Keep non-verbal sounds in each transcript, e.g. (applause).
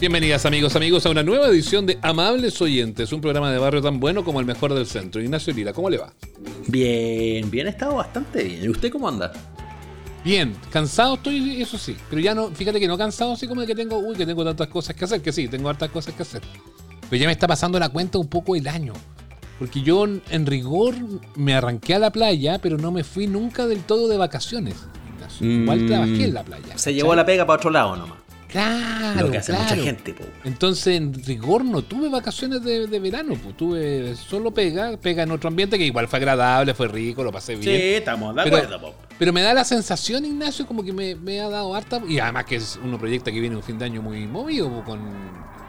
Bienvenidas amigos, amigos a una nueva edición de Amables Oyentes, un programa de barrio tan bueno como el mejor del centro. Ignacio Lira, ¿cómo le va? Bien, bien, he estado bastante bien. ¿Y usted cómo anda? Bien, cansado estoy, eso sí, pero ya no, fíjate que no cansado así como de que tengo, uy, que tengo tantas cosas que hacer, que sí, tengo hartas cosas que hacer. Pero ya me está pasando la cuenta un poco el año. Porque yo en rigor me arranqué a la playa, pero no me fui nunca del todo de vacaciones. Ignacio. Igual Mm. trabajé en la playa. Se llevó la pega para otro lado nomás. Claro, Lo que hace claro. mucha gente, po. Entonces, en rigor, no tuve vacaciones de, de verano, pues tuve solo pega, pega en otro ambiente que igual fue agradable, fue rico, lo pasé bien. Sí, estamos de Pero- acuerdo, po. Pero me da la sensación, Ignacio, como que me, me ha dado harta. Y además que es uno proyecta que viene un fin de año muy movido, pues, con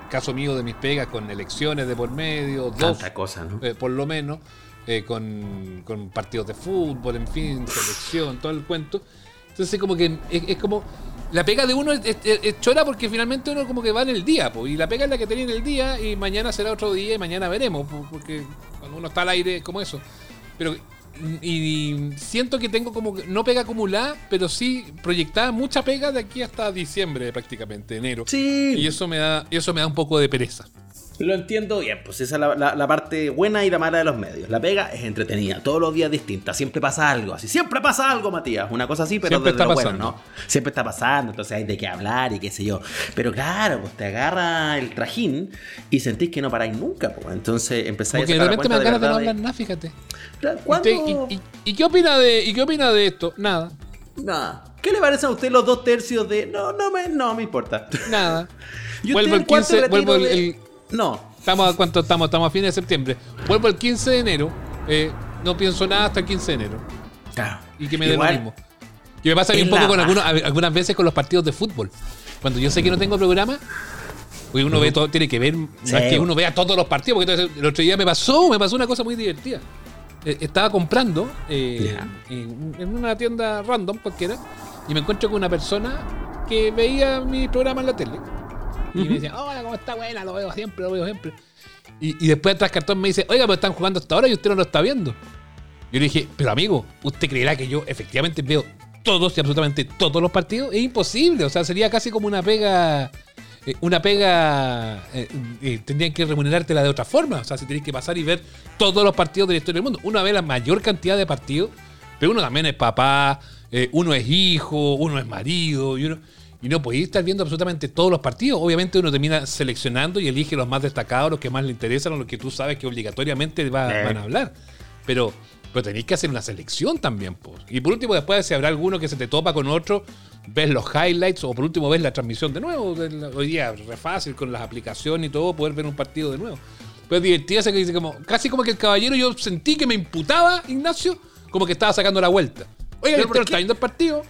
caso mío de mis pegas, con elecciones de por medio, dos Tanta cosa, ¿no? eh, por lo menos, eh, con, con partidos de fútbol, en fin, selección, todo el cuento. Entonces, como que es, es como. La pega de uno es, es- es chora porque finalmente uno como que va en el día, po, y la pega es la que tenía en el día, y mañana será otro día, y mañana veremos, po, porque cuando uno está al aire es como eso. Pero. Y, siento que tengo como no pega acumulada, pero sí proyectada mucha pega de aquí hasta diciembre prácticamente, enero. Sí, Y eso me da, eso me da un poco de pereza. Lo entiendo bien. Pues esa es la, la- la parte buena y la mala de los medios. La pega es entretenida, todos los días distinta. Siempre pasa algo así. Siempre pasa algo, Matías. Una cosa así, pero Siempre desde está lo bueno, pasando. ¿no? Siempre está pasando, entonces hay de qué hablar y qué sé yo. Pero claro, pues te agarra el trajín y sentís que no paráis nunca, pues. Entonces empezáis Porque de a sacar repente me cuenta ganas de no hablar nada, fíjate. ¿Y, y- y qué opina de, ¿Y qué opina de esto? Nada, Nah. ¿Qué le parece a usted los dos tercios de.? No, no me, no me importa. nada. (laughs) ¿Y Vuelvo el cuánto 15, retiro vuelvo el, de- el- No. estamos a cuánto estamos, estamos a fines de septiembre. Vuelvo el 15 de enero. eh, no pienso nada hasta el 15 de enero. Claro. Y que me dé lo mismo. Que me pasa a mí es un poco la con algunos, algunas veces con los partidos de fútbol. Cuando yo sé que no tengo programa, porque uno ve todo, tiene que ver, no Sí. es que uno vea todos los partidos, porque entonces el otro día me pasó, me pasó una cosa muy divertida. Eh, estaba comprando eh, en una tienda random cualquiera y me encuentro con una persona que veía mi programa en la tele y me decía, hola, ¿cómo está? Buena, lo veo siempre, lo veo siempre. Y, y después tras cartón me dice, oiga, pero están jugando hasta ahora y usted no lo está viendo. Yo le dije, pero amigo, ¿usted creerá que yo efectivamente veo todos y absolutamente todos los partidos? Es imposible, o sea, sería casi como una pega. eh, una pega. eh, eh, tendrían que remunerártela de otra forma, o sea, si tenés que pasar y ver todos los partidos de la historia del mundo. Uno ve la mayor cantidad de partidos, pero uno también es papá, uno es hijo, uno es marido, y uno. Y no podéis estar viendo absolutamente todos los partidos. Obviamente uno termina seleccionando y elige los más destacados, los que más le interesan, los que tú sabes que obligatoriamente va- Eh. van a hablar. Pero, pero tenéis que hacer una selección también, pues. Y por último, después, si habrá alguno que se te topa con otro, ves los highlights o por último ves la transmisión de nuevo. Hoy día re fácil con las aplicaciones y todo poder ver un partido de nuevo. Pero ese que dice como, casi como que el caballero yo sentí que me imputaba, Ignacio, como que estaba sacando la vuelta. Oiga, ¿Pero ¿usted por no está viendo el partido?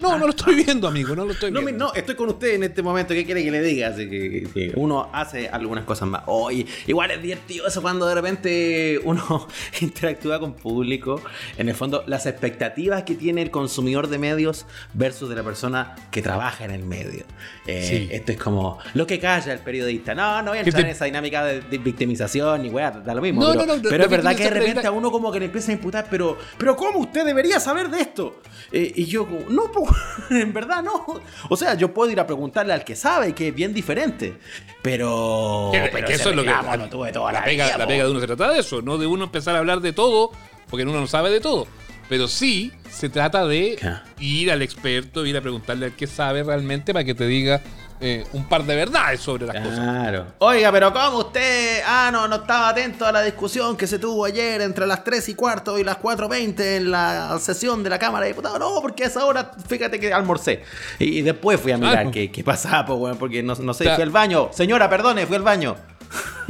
No, no lo estoy viendo, amigo, no lo estoy No, viendo. no, estoy con usted en este momento. ¿Qué quiere que le diga? Así que, que uno hace algunas cosas más. Oye, igual es divertido eso cuando de repente uno (laughs) interactúa con público. En el fondo, las expectativas que tiene el consumidor de medios versus de la persona que trabaja en el medio. Eh, Sí. Esto es como lo que calla el periodista. No, no voy a ¿Qué entrar te- en esa dinámica de, de victimización ni weá, da lo mismo. No, pero no, no, pero es verdad que de repente a uno como que le empieza a imputar, pero, pero ¿cómo usted debería saber de esto? Eh, y yo como, no, po, (laughs) en verdad no. O sea, yo puedo ir a preguntarle al que sabe, que es bien diferente. Pero... Que- pero que ese eso es lo que reclamo lo tuve toda la, la, pega, vida, la pega de uno se trata de eso, no de uno empezar a hablar de todo, porque uno no sabe de todo. Pero sí se trata de ir al experto, ir a preguntarle al que sabe realmente para que te diga eh, un par de verdades sobre las cosas. Claro. Oiga, pero ¿cómo usted? Ah, no, no estaba atento a la discusión que se tuvo ayer entre las 3 y cuarto y las 4.20 en la sesión de la Cámara de Diputados. No, porque a esa hora, fíjate que almorcé. Y, y después fui a mirar Claro. qué, qué pasaba, pues, weón, porque no, no sé, O sea- fui al baño. Señora, perdone, fui al baño.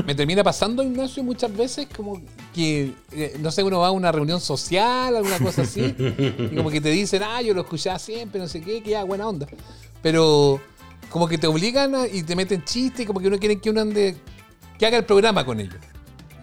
Me termina pasando, Ignacio, muchas veces como que, eh, no sé, uno va a una reunión social, alguna cosa así, y como que te dicen, ah, yo lo escuchaba siempre, no sé qué, que ya, buena onda. Pero como que te obligan y te meten chistes, como que uno quiere que uno ande, que haga el programa con ellos.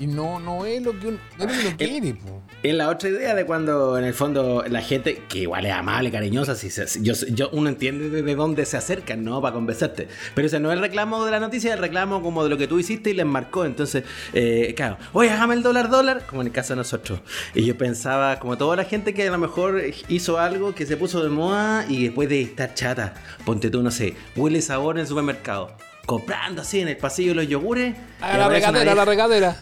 Y no, no es lo que uno, no es lo que uno quiere, po. Es la otra idea de cuando en el fondo la gente, que igual es amable, cariñosa, si se- yo, yo- uno entiende de, de dónde se acercan, ¿no? Para conversarte. Pero ese no es el reclamo de la noticia, es el reclamo como de lo que tú hiciste y les marcó. Entonces, eh, claro, oye, hágame el dólar dólar, como en el caso de nosotros. Y yo pensaba, como toda la gente que a lo mejor hizo algo que se puso de moda y después de estar chata, ponte tú, no sé, huele sabor en el supermercado. Comprando así en el pasillo de los yogures. A la regadera, a la regadera.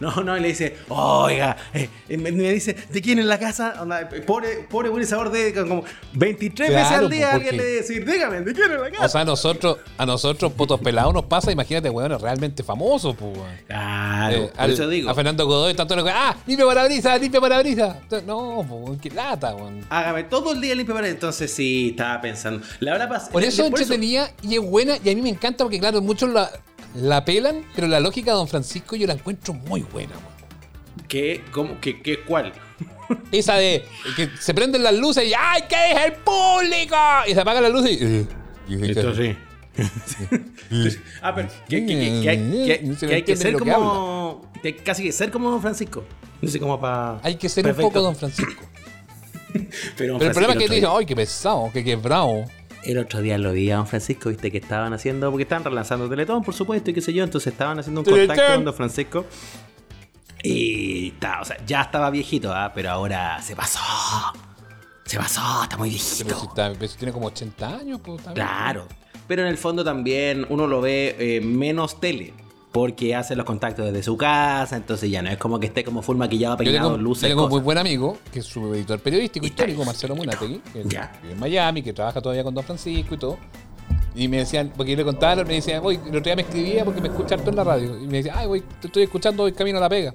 No, no, y le dice, oiga, eh, me, me dice, ¿de quién es la casa? Onda, pobre, pobre buen sabor de como 23 veces al día alguien le dice, dígame, ¿de quién es la casa? O sea, a nosotros, a nosotros, potos pelados, nos pasa, imagínate, weón, realmente famosos, pues, weón. claro, Eh, al- eso digo, A Fernando Godoy, tanto lo que. ¡Ah! ¡Limpia parabrisa! ¡Limpia parabrisa! No, po, qué lata, weón. hágame todo el día limpio para entonces sí, estaba pensando. La hora pasada. Por eso es entretenida y es buena y a mí me encanta porque, claro, muchos la, la pelan, pero la lógica de Don Francisco yo la encuentro muy buena, weón. ¿Qué? ¿Cómo? ¿Qué? ¿Qué? ¿Cuál? (laughs) Esa de que se prenden las luces y ¡ay, qué es el público! Y se apagan las luces y. eh, y- Esto sí. (laughs) ah, pero que, que- que- que hay, que- hay ser como. que casi que ser como Don Francisco. No sé cómo para. Hay que ser un poco Don Francisco. (laughs) Pero, Don Pero el problema es que te dicen, ¡ay, qué pesado! ¡Qué quebrado! El otro día lo vi a Don Francisco, viste que estaban haciendo, porque estaban relanzando Teletón, por supuesto, y qué sé yo, entonces estaban haciendo un contacto con Don Francisco. Y está, o sea, ya estaba viejito, ¿ah? pero ahora se pasó. Se pasó, está muy Pero si, viejito. está- pero si tiene como 80 años, pues. Claro. Pero en el fondo también uno lo ve eh, menos tele. Porque hace los contactos desde su casa, entonces ya no es como que esté como full maquillado, peinado, tengo, luces, yo tengo un muy buen amigo, que es su editor periodístico histórico, Marcelo Munategui, que vive en Miami, que trabaja todavía con Don Francisco y todo. Y me decían, porque yo le contaba, me decían, oye, el otro día me escribía porque me escucha harto en la radio. Y me decía, ay, güey, te estoy escuchando hoy camino a la pega.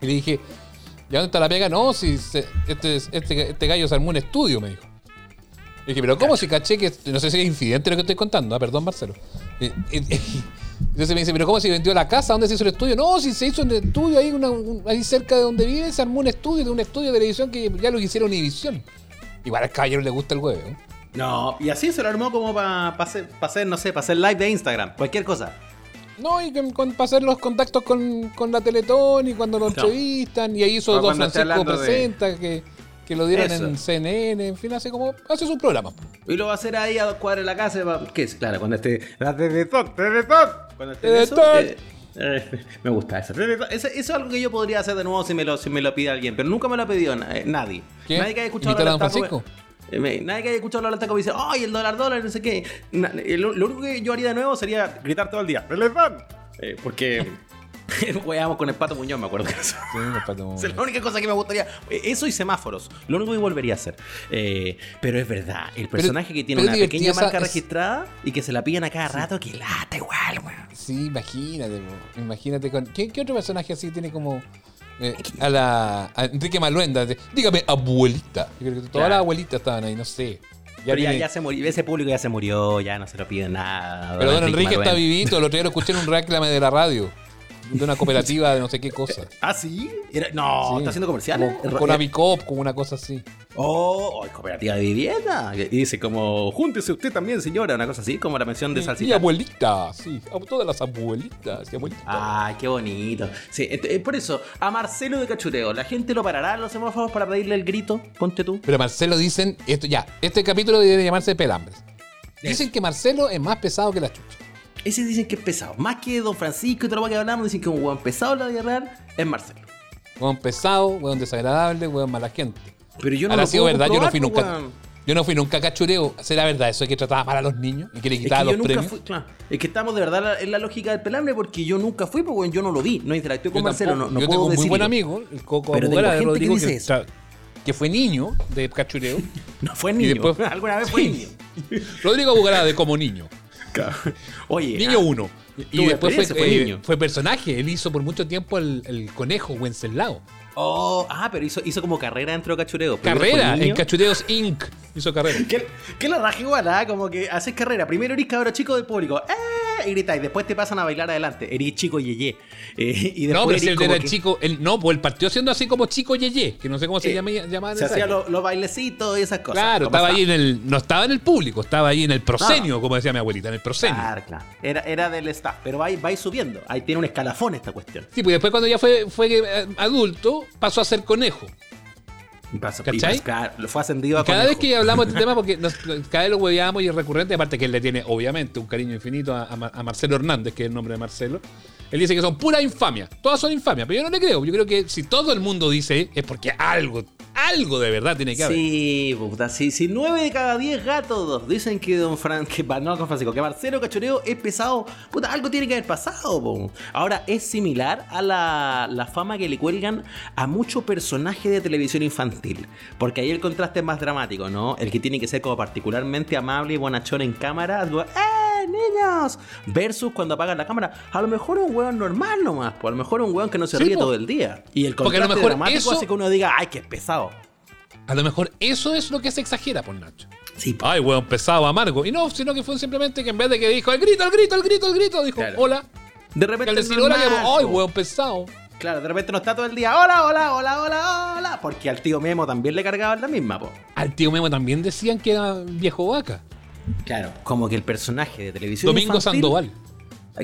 Y le dije, ¿ya dónde está la pega? No, si se- este, este, este gallo se armó un estudio, me dijo. Y dije, pero ¿cómo si caché que, no sé si es infidente lo que estoy contando, ah, perdón, Marcelo. Y- y- (laughs) y- entonces me dice, pero ¿cómo si vendió la casa? ¿Dónde se hizo el estudio? No, si se hizo un estudio ahí, una- un- ahí cerca de donde vive, se armó un estudio, de un estudio de televisión que ya lo hicieron Univisión. Igual al caballero le gusta el huevo. ¿eh? No, y así se lo armó como para hacer, pa hacer, no sé, para hacer live de Instagram, cualquier cosa. No, y con, para hacer los contactos con, con la Teletón y cuando lo No. entrevistan, y ahí hizo Don Francisco de- Presenta, que, que lo dieron Eso. en CNN, en fin, hace como, hace sus programas. Y lo va a hacer ahí a dos cuadras de la casa. va- ¿Qué es? Claro, cuando esté. La Teletón, Teletón. Cuando esté Teletón. eh, (laughs) me gusta eso. Eso, eso es algo que yo podría hacer de nuevo si me lo, si me lo pide alguien. Pero nunca me lo ha pedido na- eh, nadie. ¿Qué? Nadie que haya escuchado ¿Imitar a Don taco, Francisco? eh, me- Nadie que haya escuchado hablar taco dice, ¡ay, el dólar, dólar! No sé qué. Na- lo, lo único que yo haría de nuevo sería gritar todo el día. Eh, porque. (laughs) (laughs) Jugábamos con el pato Muñoz, me acuerdo que eso. Esa (laughs) es la única cosa que me gustaría. Eso y semáforos. Lo único que volvería a hacer. Eh, pero es verdad, el personaje que tiene una pequeña marca es- registrada y que se la pillan a cada rato, que lata igual, weón. Sí, imagínate, po. imagínate con. ¿Qué, qué otro personaje así tiene como. eh, a la. a Enrique Maluenda? Dígame, abuelita. Yo creo que todas Claro. las abuelitas estaban ahí, no sé. Ya Pero ya, se murió, ese público ya se murió, ya no se lo piden nada. pero Don Enrique está Manuel. vivito, el otro día lo escuché en un (laughs) reclame de la radio. De una cooperativa de no sé qué cosa. (laughs) ¿Ah, sí? Era- no, Sí. está haciendo comerciales. Como, con Avicop, como una cosa así. Oh, oh, cooperativa de vivienda. Y dice como, júntese usted también, señora, una cosa así, como la mención de Y, y salsita. abuelita, sí. a Todas las abuelitas y abuelitas. Ay, qué bonito. Sí, ent- eh, por eso, a Marcelo de Cachureo, ¿la gente lo parará en los semáforos para pedirle el grito? Ponte tú. Pero Marcelo dicen, esto ya, este capítulo debe llamarse Pelambres. Dicen que Marcelo es más pesado que la chucha. Ese dicen que es pesado. Más que Don Francisco y todo lo que hablamos, dicen que un hueón pesado la vida real es Marcelo. Hueón pesado, hueón desagradable, hueón mala gente. Pero yo no Ahora lo puedo verdad, yo no fui pues, nunca. weón. Yo no fui nunca cachureo. ¿Será verdad eso de que trataba mal a los niños y que le Es quitaba que yo los premios? fui, claro. Es que estamos de verdad en la lógica del pelambre porque yo nunca fui, pues weón, yo no lo vi, no interactué con Yo Marcelo, tampoco. no, no yo puedo tengo un muy buen amigo, el Coco Pero Abugara de gente que Rodrigo, dice que, eso. tra- que fue niño de cachureo. (laughs) No fue niño. después- (laughs) Alguna vez fue Sí. niño. (laughs) Rodrigo Abugara de como niño. (laughs) Oye, Niño ah, 1. Y tuve después fue, experiencia, fue eh, niño. fue personaje. Él hizo por mucho tiempo el, el conejo Wenceslao. Oh, ah, pero hizo, hizo como carrera dentro de Cachureo. Carrera en Cachureos Inc. Hizo carrera. ¿Qué, qué la raja igual, ah? Como que haces carrera. Primero eres cabro chico del público. ¡Eh! y gritáis. Después te pasan a bailar adelante. Eres chico yeye. Eh, y No, pero después si él era el que- chico. él- no, pues él partió siendo así como chico Yeye, que no sé cómo se Eh, llama, Se hacía los, bailecitos y esas cosas. Claro, estaba ahí en el. No estaba en el público, estaba ahí en el proscenio, No. como decía mi abuelita, en el proscenio. Claro, claro. Era, era del staff, pero va, va subiendo. Ahí tiene un escalafón esta cuestión. Sí, pues después cuando ya fue, fue eh, adulto, pasó a ser conejo. Y pasó- y ¿Cachai? claro, lo fue ascendido a Cada vez que hablamos de este (laughs) tema, porque nos- cada vez lo hueveamos y es recurrente, aparte que él le tiene, obviamente, un cariño infinito a, a Mar- a Marcelo Hernández, que es el nombre de Marcelo. Él dice que son pura infamia. Todas son infamias, pero yo no le creo. Yo creo que si todo el mundo dice es porque algo, algo de verdad tiene que haber. Sí, puta, sí, sí, 9 de cada 10 gatos dicen que don Fran, que, no, don Francisco, que Marcelo Cachoreo es pesado. Puta, algo tiene que haber pasado, po. Ahora, es similar a la, la fama que le cuelgan a muchos personajes de televisión infantil. Porque ahí el contraste es más dramático, ¿no? El que tiene que ser como particularmente amable y bonachón en cámara. ¡Eh, niños! Versus cuando apagan la cámara. A lo mejor un weón normal nomás, pues a lo mejor un weón que no se Sí, ríe po. todo el día. Y el Porque a lo contraste mejor dramático eso- hace que uno diga, ¡ay, que es pesado! A lo mejor eso es lo que se exagera por Nacho. Sí, po. Ay, weón, pesado, amargo. Y no, sino que fue simplemente que en vez de que dijo el grito, el grito, el grito, el grito, dijo Claro. hola. De Que repente al es decir hola, que normal, ay, weón, pesado. Claro, de repente no está todo el día, hola, hola, hola, hola, hola. Porque al tío Memo también le cargaban la misma, po. Al tío Memo también decían que era viejo vaca. Claro. Como que el personaje de televisión Domingo infantil- Sandoval.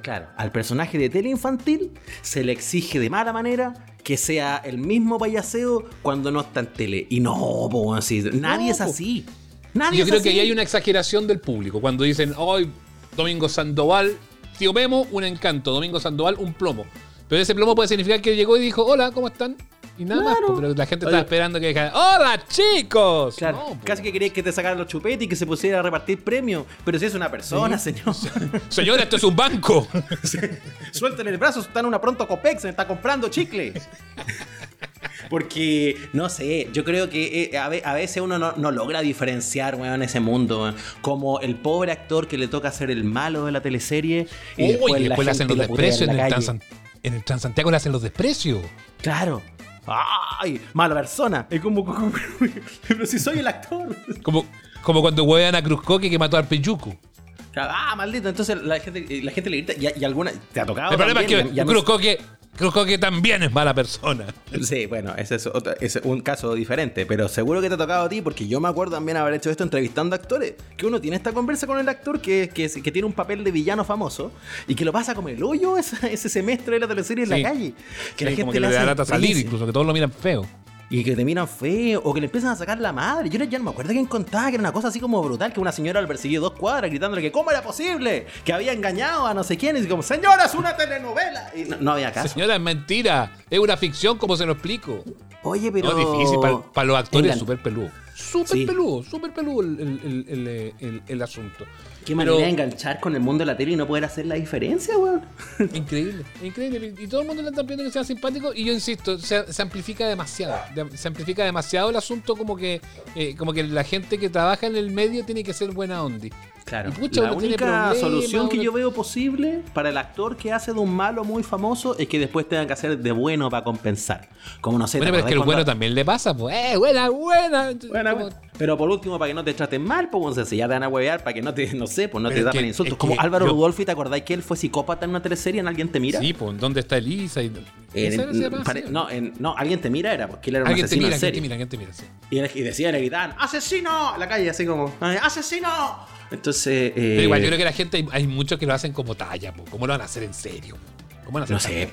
Claro, al personaje de tele infantil se le exige de mala manera que sea el mismo payaseo cuando no está en tele. Y no, po, así. Nadie No, es así. Nadie Yo es creo que ahí hay una exageración del público. Cuando dicen, hoy Domingo Sandoval, tío Memo, un encanto. Domingo Sandoval, un plomo. Pero ese plomo puede significar que llegó y dijo, hola, ¿cómo están? Y nada más, Claro. po, pero la gente estaba esperando que dijera, ¡Hola, chicos! Claro, No, po. casi que querías que te sacaran los chupetes y que se pusiera a repartir premios. Pero si es una persona, señor. (laughs) Señora, esto es un banco. (laughs) Suelten el brazo, está en una pronto Copex, se está comprando chicle. Porque, no sé, yo creo que eh, a, ve- a veces uno no, no logra diferenciar, weón, ese mundo. weón. Como el pobre actor que le toca ser el malo de la teleserie. Y Uy, después, y la después le hacen los desprecios en, en el Transantiago le hacen los desprecios. Claro. ¡Ay! Mala persona. Es como, como- Pero si soy el actor. Como, como cuando huevean a Cruzcoque que mató al Peyuku. Ah, maldito. Entonces la gente, la gente le grita y, y alguna. ¿Te ha tocado? El problema es que Ya Cruzcoque, Cruzcoque también es mala persona. (laughs) Sí, bueno, ese es, otro- es un caso diferente, pero seguro que te ha tocado a ti, porque yo me acuerdo también haber hecho esto entrevistando actores, que uno tiene esta conversa con el actor que, que, que tiene un papel de villano famoso y que lo pasa como el hoyo ese, ese semestre de la teleserie en Sí. la calle. Que la gente como que le da lata salir, incluso que todos lo miran feo. Y que te miran feo, o que le empiezan a sacar la madre. Yo ya no me acuerdo quién contaba que era una cosa así como brutal, que una señora lo persiguió dos cuadras gritándole que cómo era posible, que había engañado a no sé quién, y como, señora, es una telenovela. Y no, no había caso. Señora, es mentira. Es una ficción, como se lo explico. Oye, pero... No, difícil. Para los actores es súper peludo. Súper Sí. peludo, súper peludo el, el- el- el- el- el asunto. Qué manera de enganchar con el mundo de la tele y no poder hacer la diferencia, weón. (laughs) Increíble, increíble. Y todo el mundo le está pidiendo que sea simpático. Y yo insisto, se, se amplifica demasiado. De- Se amplifica demasiado el asunto como que, eh, como que la gente que trabaja en el medio tiene que ser buena onda. Claro. Y pucha, la única solución que uno- yo veo posible para el actor que hace de un malo muy famoso es que después tenga que hacer de bueno para compensar. Como no sé, Bueno, ¿te pero es que el bueno también le pasa, pues, eh, buena, buena. Buena, Como-. Pero por último, para que no te traten mal, pues, o sea, si ya te van a huevear, para que no te, (laughs) no sé, pues no Pero te que- insultos. Como que Álvaro yo- Rudolfi, ¿te acordáis que él fue psicópata en una teleserie en Alguien te mira? Sí, pues, ¿dónde está Elisa? Y... En- pare- así, no, en- no, Alguien te mira era, porque él era un Alguien te mira, en alguien te mira, alguien te mira. sí. Y, decían, le gritaban, ¡asesino! En la calle, así como, "Ay, ¡asesino! Entonces, eh, Pero igual, yo creo que la gente, hay, hay muchos que lo hacen como talla, po. ¿cómo lo van a hacer en serio? ¿Cómo van a hacer No sé,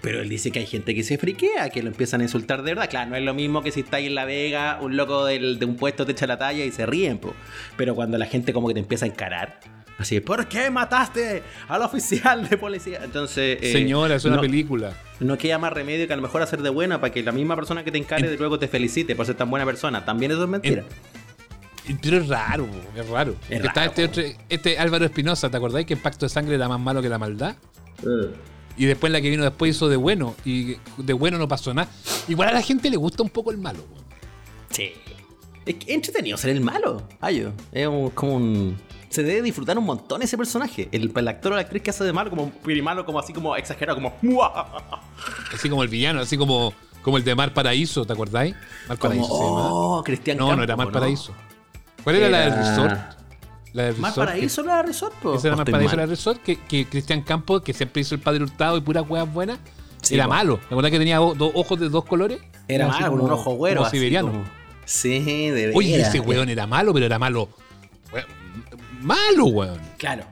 pero él dice que hay gente que se friquea, que lo empiezan a insultar de verdad. Claro, no es lo mismo que si estáis en La Vega, un loco del- de un puesto te echa la talla y se ríen, po. Pero cuando la gente como que te empieza a encarar, así, ¿por qué mataste al oficial de policía? Entonces... eh, Señora, es una no, película. No queda más remedio que a lo mejor hacer de buena para que la misma persona que te encare de luego te felicite por ser tan buena persona. También eso es mentira. Pero es raro, es raro. Es está raro, este, otro- este Álvaro Espinosa, ¿te acordáis que el pacto de sangre era más malo que la maldad? Y después la que vino después hizo de bueno. Y de bueno no pasó nada. Igual a la gente le gusta un poco el malo. Sí. Es que es entretenido ser el malo. Ayo. Es un- como un. Se debe disfrutar un montón ese personaje. El, el actor o la actriz que hace de malo, como un malo, como así como exagerado, como. Así como el villano, así como, como el de Mar Paraíso, ¿te acordáis? Mar Como, Paraíso se oh, Cristian No, no Campo, era Mar ¿no? ¿Cuál era, la del resort? La de Más Resort, paraíso la Resort, po. Esa era ¿O más paraíso mal? la Resort que, que Cristian Campos, que siempre hizo el padre hurtado y puras huevas buenas, Sí, era po. malo. ¿Te acuerdas que tenía dos ojos de dos colores? Era malo, con como- un ojo güero. como así siberiano. como- Sí, de veras. Oye, ese weón era malo, pero era malo. Malo, weón. Claro.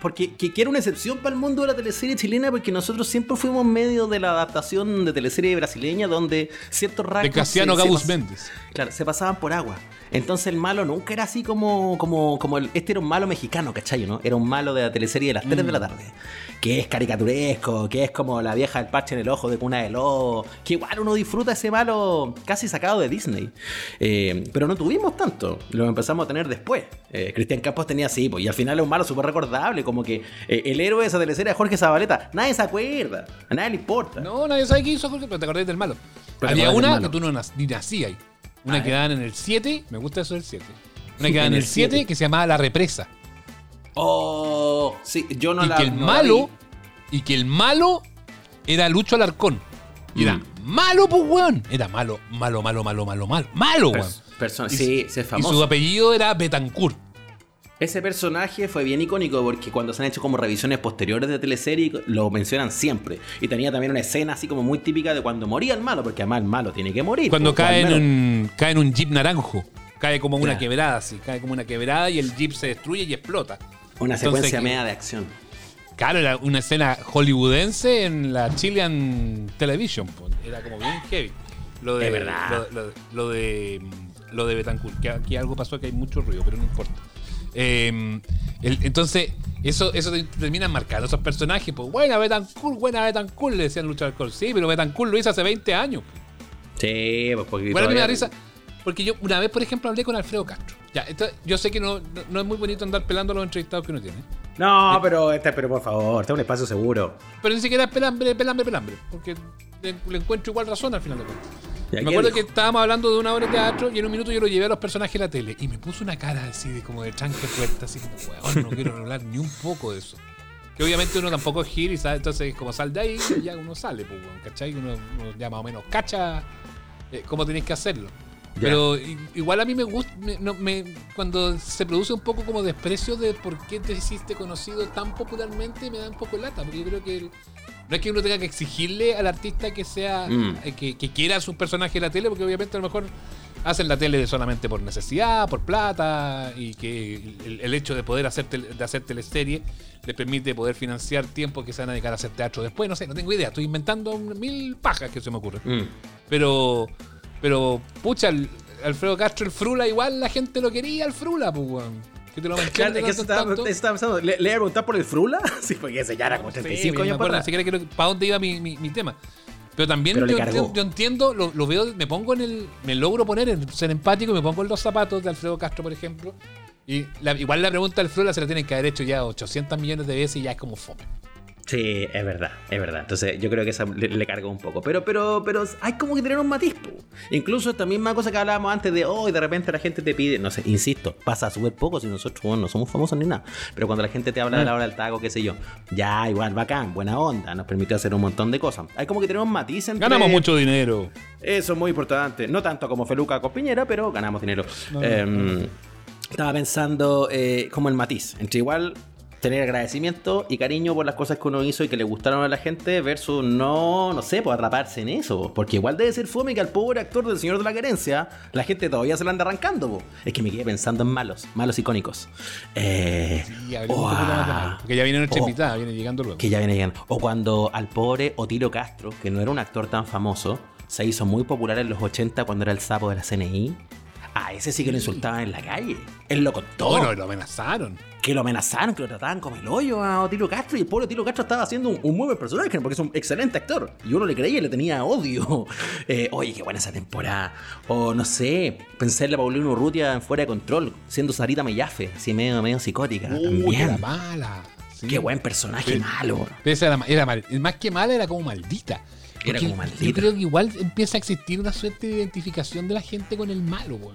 Porque que, que era una excepción para el mundo de la teleserie chilena, porque nosotros siempre fuimos medio de la adaptación de teleserie brasileña, donde ciertos rasgos. De Cassiano Gabus Méndez. Claro, se pasaban por agua. Entonces el malo nunca era así como, como, como el, este era un malo mexicano, ¿cachai? ¿no? Era un malo de la teleserie de las 3 Mm. de la tarde. Que es caricaturesco, que es como la vieja del parche en el ojo de cuna de lobo. Que igual uno disfruta ese malo casi sacado de Disney. Eh, pero no tuvimos tanto. Lo empezamos a tener después. Eh, Cristian Campos tenía así, pues, y al final es un malo súper recordable. Como que eh, el héroe de esa teleserie era Jorge Zabaleta. Nadie se acuerda. A nadie le importa. No, nadie sabe qué hizo Jorge, pero te acordás del malo. Pero Había una que tú no nacías ahí. Una Ah, que daban en el 7, me gusta eso del 7. Una que (laughs) daban En el el 7 7. que se llamaba La Represa. Oh, sí, yo no y la que el no malo, y que el malo era Lucho Alarcón. Y era Mm. malo, pues, weón. Era malo, malo, malo, malo, malo, malo. Malo, weón. Pers- persona- Y- sí, sí, es Y famoso. su apellido era Betancourt. Ese personaje fue bien icónico porque cuando se han hecho como revisiones posteriores de teleserie lo mencionan siempre. Y tenía también una escena así como muy típica de cuando moría el malo, porque además el malo tiene que morir. Cuando pues, cae en, un, cae en un jeep naranjo. Cae como una Claro. quebrada, así. Cae como una quebrada y el jeep se destruye y explota. Una Entonces, secuencia que- media de acción. Claro, era una escena hollywoodense en la Chilean Television. Era como bien heavy. Lo de, Es verdad. Lo, lo- lo de, lo de Betancourt. Que aquí algo pasó que hay mucho ruido, pero no importa. Eh, el- entonces, eso, eso te- termina marcando esos personajes. Pues, buena Betancourt, buena Betancourt, le decían Lucha Alcohol. Sí, pero Betancourt lo hizo hace 20 años. Sí, pues porque. Bueno, me da risa. Porque yo una vez, por ejemplo, hablé con Alfredo Castro. Ya, esto- yo sé que no, no, no es muy bonito andar pelando a los entrevistados que uno tiene. No, pero, este, pero por favor, este es un espacio seguro. Pero ni siquiera es pelambre, pelambre, pelambre. Porque le, le encuentro igual razón al final de cuentas. ¿Y a Me acuerdo dijo? que estábamos hablando de una obra de teatro y en un minuto yo lo llevé a los personajes de la tele y me puso una cara así de como de tranque puerta, así como, weón, no quiero hablar ni un poco de eso. Que obviamente uno tampoco es gil y sabe, entonces como sal de ahí, ya uno sale, pues, weón, ¿cachai? Uno, uno ya más o menos cacha eh, cómo tenéis que hacerlo. Ya. Pero igual a mí me gusta, me- no, me- cuando se produce un poco como desprecio de por qué te hiciste conocido tan popularmente, me da un poco lata, porque yo creo que el- no es que uno tenga que exigirle al artista que sea, Mm. eh, que, que quiera sus personajes en la tele, porque obviamente a lo mejor hacen la tele solamente por necesidad, por plata, y que el, el hecho de poder hacer, tel- de hacer teleserie les permite poder financiar tiempo que se van a dedicar a hacer teatro después, no sé, no tengo idea, estoy inventando mil pajas que se me ocurren. Mm. Pero, pero, pucha, el- Alfredo Castro, el Frula, igual la gente lo quería, el Frula, pues, weón. Que te lo Claro, que eso estaba, tanto. estaba pensando. ¿Le, ¿Le iba a preguntar por el Frula? (laughs) Sí, porque ese ya era como Sí, 35 me años para siquiera quiero- para dónde iba mi, mi- mi tema. Pero también Pero yo, entiendo, yo entiendo, lo, lo veo, me pongo en el. Me logro poner en ser empático y me pongo en los zapatos de Alfredo Castro, por ejemplo. Y la- igual la pregunta del Frula se la tienen que haber hecho ya 800 millones de veces y ya es como fome. Sí, es verdad, es verdad. Entonces yo creo que esa le, le cargó un poco. Pero, pero, pero hay como que tener un matiz. po. Incluso esta misma cosa que hablábamos antes de hoy, de repente la gente te pide, no sé, insisto, pasa súper poco si nosotros bueno, no somos famosos ni nada. Pero cuando la gente te habla de la hora del taco, qué sé yo, ya igual, bacán, buena onda, nos permitió hacer un montón de cosas. Hay como que tener un matiz entre... Ganamos mucho dinero. Eso es muy importante. No tanto como Feluca con Piñera, pero ganamos dinero. Em, estaba pensando eh, como el matiz. Entre igual tener agradecimiento y cariño por las cosas que uno hizo y que le gustaron a la gente versus no, no sé, pues atraparse en eso. po. Porque igual debe ser fome que al pobre actor del Señor de la Querencia la gente todavía se lo anda arrancando. po. Es que me quedé pensando en malos, malos icónicos. Eh, un más Porque ya viene nuestra oh, invitada, viene llegando luego. que ya viene llegando. O cuando al pobre Otilo Castro, que no era un actor tan famoso, se hizo muy popular en los 80 cuando era el sapo de la CNI. A ese sí que lo insultaban en la calle. Él lo contó. Bueno, lo amenazaron. que lo amenazaron, que lo trataban como el hoyo a Otilo Castro. Y el pobre Otilo Castro estaba haciendo un, un muy buen personaje porque es un excelente actor. Y uno le creía y le tenía odio. (laughs) Eh, oye, qué buena esa temporada. O no sé, pensé en la Paulina Urrutia en Fuera de Control, siendo Sarita Mellafe, así medio, medio psicótica. Uy, también. era mala. Sí. Qué buen personaje malo. Esa era, era mal. Más que mala, era como maldita. Era como maldita. Yo creo que igual empieza a existir una suerte de identificación de la gente con el malo, weón.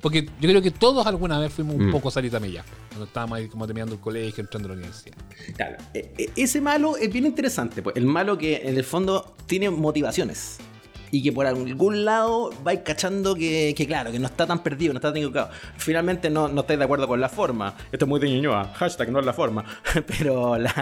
Porque yo creo que todos alguna vez fuimos un Mm. poco Sarita Mellafe. Cuando estábamos ahí como terminando el colegio, entrando a la universidad. Claro. E- e- Ese malo es bien interesante, pues. El malo que en el fondo tiene motivaciones. Y que por algún lado vais cachando que, que, claro, que no está tan perdido, no está tan equivocado. Finalmente no, no estáis de acuerdo con la forma. Esto es muy de Ñuñoa, hashtag no es la forma. (laughs) Pero la.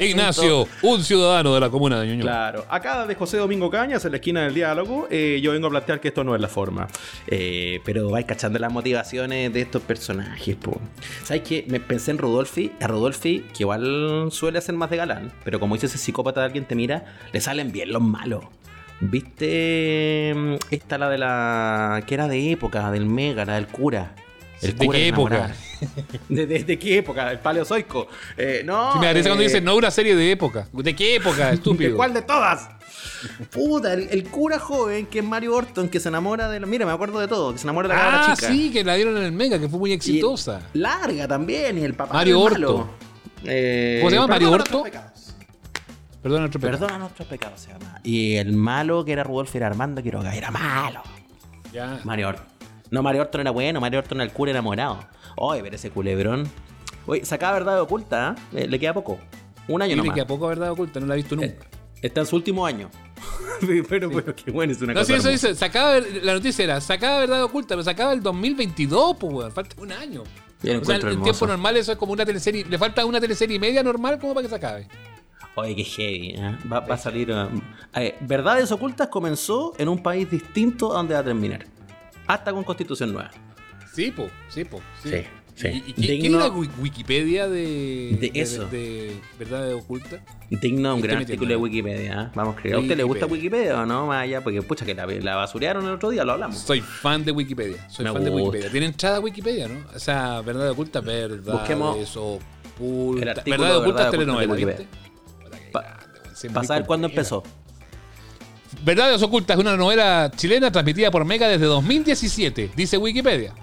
Ignacio, asunto- un ciudadano de la comuna de Ñuñoa. Claro, acá de José Domingo Cañas, en la esquina del diálogo, eh, yo vengo a plantear que esto no es la forma. Eh, pero vais cachando las motivaciones de estos personajes, po. ¿Sabes qué? Me pensé en Rudolfi, a Rudolfi, que igual suele ser más de galán, pero como dice ese psicópata de alguien te mira, le salen bien los malos. ¿Viste mm, esta la de la. que era de época, del mega, la del cura? El ¿De cura qué época? ¿De, de- de qué época? El paleozoico. Eh, no. Sí, me parece cuando eh, dice no una serie de época. ¿De qué época, estúpido? ¿De cuál de todas? Puta, el, el cura joven que es Mario Orton, que se enamora de la. Mira, me acuerdo de todo, que se enamora de la Ah, chica. sí, que la dieron en el Mega, que fue muy Y exitosa. larga también, y el papá. Mario del Orto. malo. Eh, ¿Cómo se llama? ¿Mario Perdona otro pecado. Perdona nuestros pecados, se llama. Y el malo que era Rudolf era Armando Quiroga, era malo. Ya. Mario Orton. No, Mario Orton era bueno, Mario Orton era el cura enamorado. Oye, pero ese culebrón. Oye, sacaba verdad oculta, ¿eh? Le- Le queda poco. Un año Tiene nomás. que a poco verdad oculta, no la he visto nunca. Eh, Está en su último año. (laughs) pero, pero qué bueno, es una No, cosa. sí, eso dice, sacaba, la noticia era, sacaba verdad oculta, pero sacaba el 2022, pues, weón, falta un año. O sea, en tiempo normal eso es como una teleserie, le falta una teleserie y media normal como para que se acabe. Oye, qué heavy. ¿eh? Va, va a salir. uh, eh, Verdades ocultas comenzó en un país distinto a donde va a terminar. Hasta con constitución nueva. Sí, po, sí, po. Sí, Sí, sí. ¿Y, y qué, qué Digno- dice Wi- Wikipedia de, De eso. de, verdad oculta? Digno de un Estoy gran artículo de. Wikipedia. ¿eh? Vamos a creer. ¿A usted le gusta Wikipedia o no? Más allá, porque pucha que la, la basurearon el otro día, lo hablamos. Soy fan de Wikipedia. Soy Me fan de. Wikipedia. Tiene entrada Wikipedia, ¿no? O sea, verdad oculta, verdad Busquemos oculta. el artículo Verdad de oculta Verdad telenovela, Para saber cuándo empezó. Verdades Ocultas es una novela chilena transmitida por Mega desde 2017, dice Wikipedia.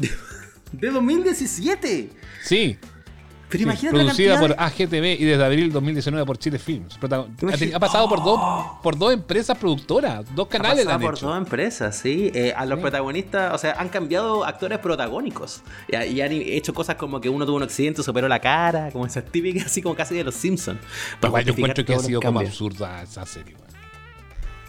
(laughs) ¿De 2017? Sí. Pero imagínate producida por de- AGTV y desde abril 2019 por Chile Films. Ha, pasado por dos por dos empresas productoras, dos canales Ha han pasado por hecho. dos empresas, sí. Eh, a los Sí. protagonistas, o sea, han cambiado actores protagónicos. Y, y han hecho cosas como que uno tuvo un accidente, se operó la cara, como esas típicas, así como casi de los Simpsons. Igual yo encuentro que ha sido como absurda esa serie. weón.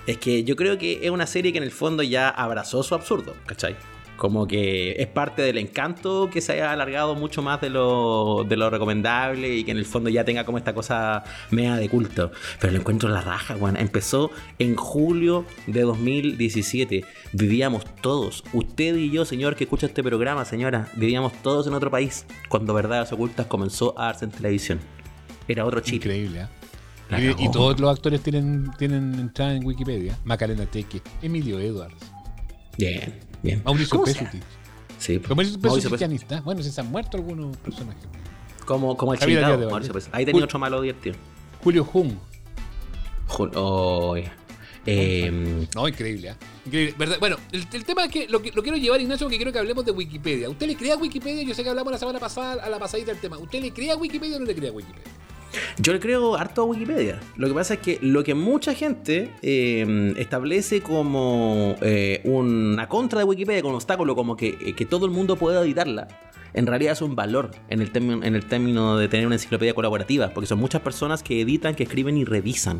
Es que yo creo que es una serie que en el fondo ya abrazó su absurdo, ¿cachai? Como que es parte del encanto que se haya alargado mucho más de lo, de lo recomendable y que en el fondo ya tenga como esta cosa media de culto. Pero lo encuentro en la raja, weón. Empezó en julio de 2017. Vivíamos todos, usted y yo, señor que escucha este programa, señora, vivíamos todos en otro país cuando Verdades Ocultas comenzó a darse en televisión. Era otro Chile. Increíble, ¿eh? Y, todos los actores tienen, tienen entrada en Wikipedia. Macarena Teque, Emilio Edwards, Bien, bien. Mauricio ¿Cómo se- Pesuti. Sí, Pero Mauricio Pesuti está. Bueno, si se han muerto algunos personajes. Como, como el chingado, Mauricio. Ahí tenía otro malo divertido. Julio Jung. Jul- oh. Eh, No, increíble, ¿eh? Increíble. ¿Verdad? Bueno, el, el tema es que lo, que lo quiero llevar, Ignacio, porque quiero que hablemos de Wikipedia. ¿Usted le crea a Wikipedia? Yo sé que hablamos la semana pasada, a la pasadita del tema. ¿Usted le crea a Wikipedia o no le crea a Wikipedia? Yo le creo harto a Wikipedia. Lo que pasa es que lo que mucha gente eh, establece como eh, una contra de Wikipedia, como un obstáculo, como que, eh, que todo el mundo pueda editarla, en realidad es un valor en el, en el término de tener una enciclopedia colaborativa, porque son muchas personas que editan, que escriben y revisan.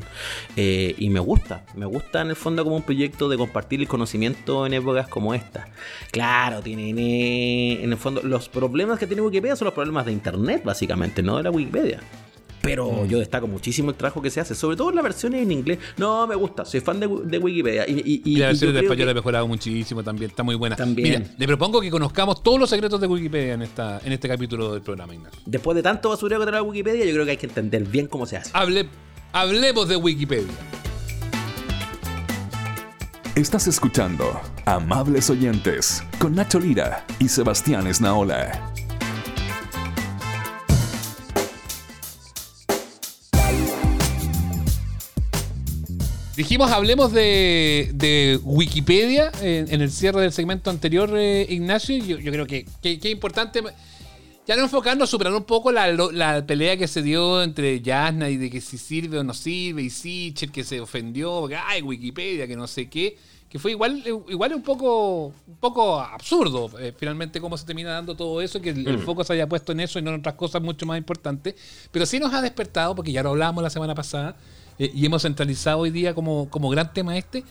Eh, y me gusta, me gusta en el fondo como un proyecto de compartir el conocimiento en épocas como esta. Claro, tienen en el fondo los problemas que tiene Wikipedia son los problemas de Internet, básicamente, no de la Wikipedia. Pero yo destaco muchísimo el trabajo que se hace, sobre todo en las versiones en inglés. No, me gusta, soy fan de, de Wikipedia. Y, y- y- Y la versión de español que- ha mejorado muchísimo también, está muy buena. También. Mira, le propongo que conozcamos todos los secretos de Wikipedia en, esta, en este capítulo del programa, Ignacio. Después de tanto basureo que trae la Wikipedia, yo creo que hay que entender bien cómo se hace. Hable, hablemos de Wikipedia. Estás escuchando Amables Oyentes con Nacho Lira y Sebastián Esnaola. Dijimos, hablemos de, de Wikipedia en, en el cierre del segmento anterior, eh, Ignacio. Yo, yo creo que que que es importante ya no enfocarnos, superar un poco la, la pelea que se dio entre Yasna y de que si sirve o no sirve, y Sicher que se ofendió, porque ay, Wikipedia, que no sé qué, que fue igual, igual un poco, un poco absurdo eh, finalmente cómo se termina dando todo eso, que el, el foco se haya puesto en eso y no en otras cosas mucho más importantes. Pero sí nos ha despertado, porque ya lo hablamos la semana pasada, eh, y hemos centralizado hoy día como, como gran tema este,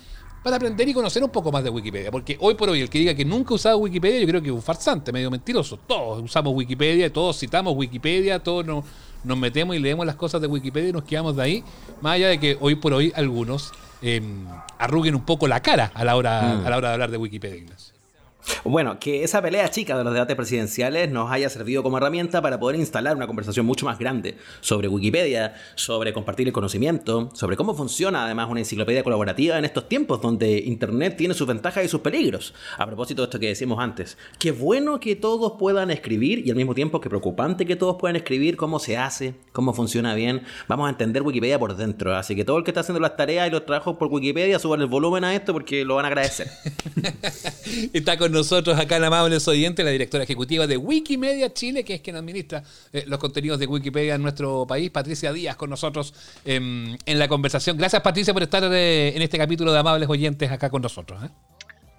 para aprender y conocer un poco más de Wikipedia. Porque hoy por hoy, el que diga que nunca ha usado Wikipedia, yo creo que es un farsante, medio mentiroso. Todos usamos Wikipedia, todos citamos Wikipedia, todos nos, nos metemos y leemos las cosas de Wikipedia y nos quedamos de ahí. Más allá de que hoy por hoy algunos em, arruguen un poco la cara a la hora, Mm. a la hora de hablar de Wikipedia, Ignacio. Bueno, que esa pelea chica de los debates presidenciales nos haya servido como herramienta para poder instalar una conversación mucho más grande sobre Wikipedia, sobre compartir el conocimiento, sobre cómo funciona además una enciclopedia colaborativa en estos tiempos donde Internet tiene sus ventajas y sus peligros. A propósito de esto que decíamos antes, qué bueno que todos puedan escribir y al mismo tiempo que preocupante que todos puedan escribir cómo se hace, cómo funciona bien. Vamos a entender Wikipedia por dentro, así que todo el que está haciendo las tareas y los trabajos por Wikipedia, suban el volumen a esto porque lo van a agradecer. (laughs) Está con nosotros acá en Amables Oyentes, la directora ejecutiva de Wikimedia Chile, que es quien administra eh, los contenidos de Wikipedia en nuestro país, Patricia Díaz, con nosotros em, en la conversación. Gracias, Patricia, por estar eh, en este capítulo de Amables Oyentes acá con nosotros. ¿eh?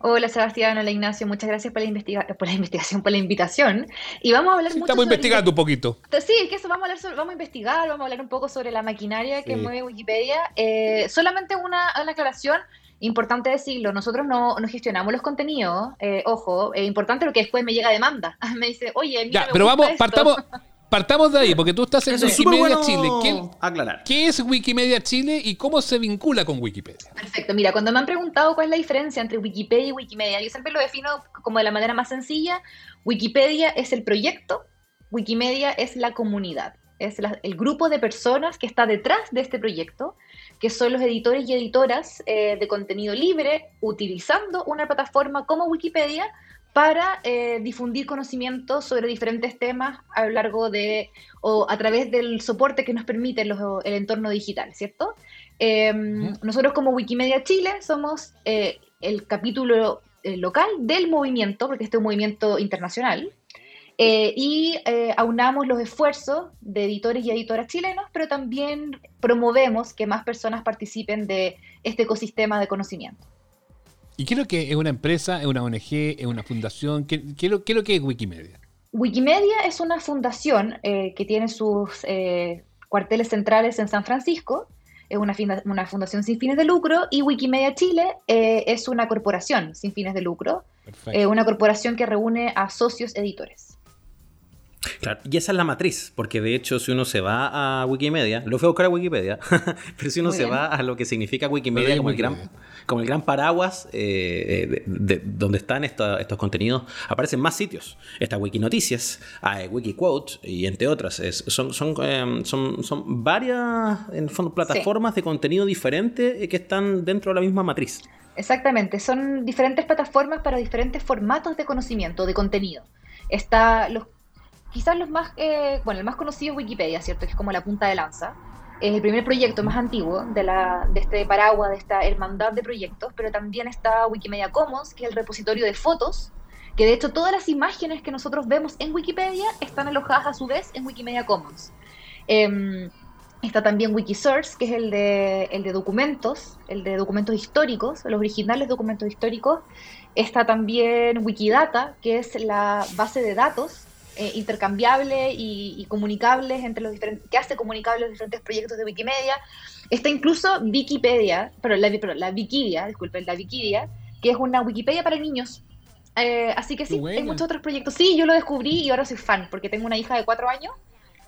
Hola Sebastián, hola Ignacio, muchas gracias por la, investiga por la (laughs) investigación, por la invitación. Y vamos a hablar Sí, mucho estamos sobre- investigando un poquito. Sí, es que eso vamos a hablar sobre- vamos a investigar, vamos a hablar un poco sobre la maquinaria que Sí. mueve Wikipedia. Eh, solamente una, una aclaración. Importante decirlo, nosotros no, no gestionamos los contenidos, eh, ojo, es importante porque después me llega demanda. (laughs) Me dice, oye, mira, Ya, pero gusta vamos, esto. partamos, (laughs) partamos de ahí, porque tú estás en Eso es bueno Chile. ¿Qué, aclarar. qué es Wikimedia Chile y cómo se vincula con Wikipedia? Perfecto, mira, cuando me han preguntado cuál es la diferencia entre Wikipedia y Wikimedia, yo siempre lo defino como de la manera más sencilla. Wikipedia es el proyecto, Wikimedia es la comunidad, es la- el grupo de personas que está detrás de este proyecto, que son los editores y editoras eh, de contenido libre, utilizando una plataforma como Wikipedia para eh, difundir conocimiento sobre diferentes temas a lo largo de, o a través del soporte que nos permite los- el entorno digital, ¿cierto? Eh, Ujú. Nosotros como Wikimedia Chile somos eh, el capítulo local del movimiento, porque este es un movimiento internacional, eh, y eh, aunamos los esfuerzos de editores y editoras chilenos, pero también promovemos que más personas participen de este ecosistema de conocimiento. ¿Y qué es lo que es una empresa, es una ONG, es una fundación? ¿Qué, qué es, lo, qué es lo que es Wikimedia? Wikimedia es una fundación eh, que tiene sus cuarteles centrales en San Francisco, es una, fundación sin fines de lucro, y Wikimedia Chile es una corporación sin fines de lucro, una corporación que reúne a socios editores. Claro, y esa es la matriz, porque de hecho si uno se va a Wikimedia, lo fue a buscar a Wikipedia, (laughs) pero si uno Muy se bien. va a lo que significa Wikimedia como el, gran, como el gran paraguas eh, de, de- donde están esta- estos contenidos, aparecen más sitios. Está Wikinoticias, hay Wikiquote y entre otras. Es- son, son, eh, son, son varias en el fondo, plataformas de contenido diferente eh, que están dentro de la misma matriz. Exactamente, son diferentes plataformas para diferentes formatos de conocimiento, de contenido. Está los, quizás los más, eh, bueno, el más conocido es Wikipedia, ¿cierto? Que es como la punta de lanza. Es el primer proyecto más antiguo de, la, de este paraguas, de esta hermandad de proyectos, pero también está Wikimedia Commons, que es el repositorio de fotos, que de hecho todas las imágenes que nosotros vemos en Wikipedia están alojadas a su vez en Wikimedia Commons. Em, Está también Wikisource, que es el de, el de documentos, el de documentos históricos, los originales documentos históricos. Está también Wikidata, que es la base de datos eh, intercambiable y, y comunicables entre los diferentes, que hace comunicables los diferentes proyectos de Wikimedia. Está incluso Wikipedia, pero la, pero la Wikidia, disculpen, la Wikidia, que es una Wikipedia para niños. Eh, así que sí, hay muchos otros proyectos. Sí, yo lo descubrí y ahora soy fan, porque tengo una hija de cuatro años.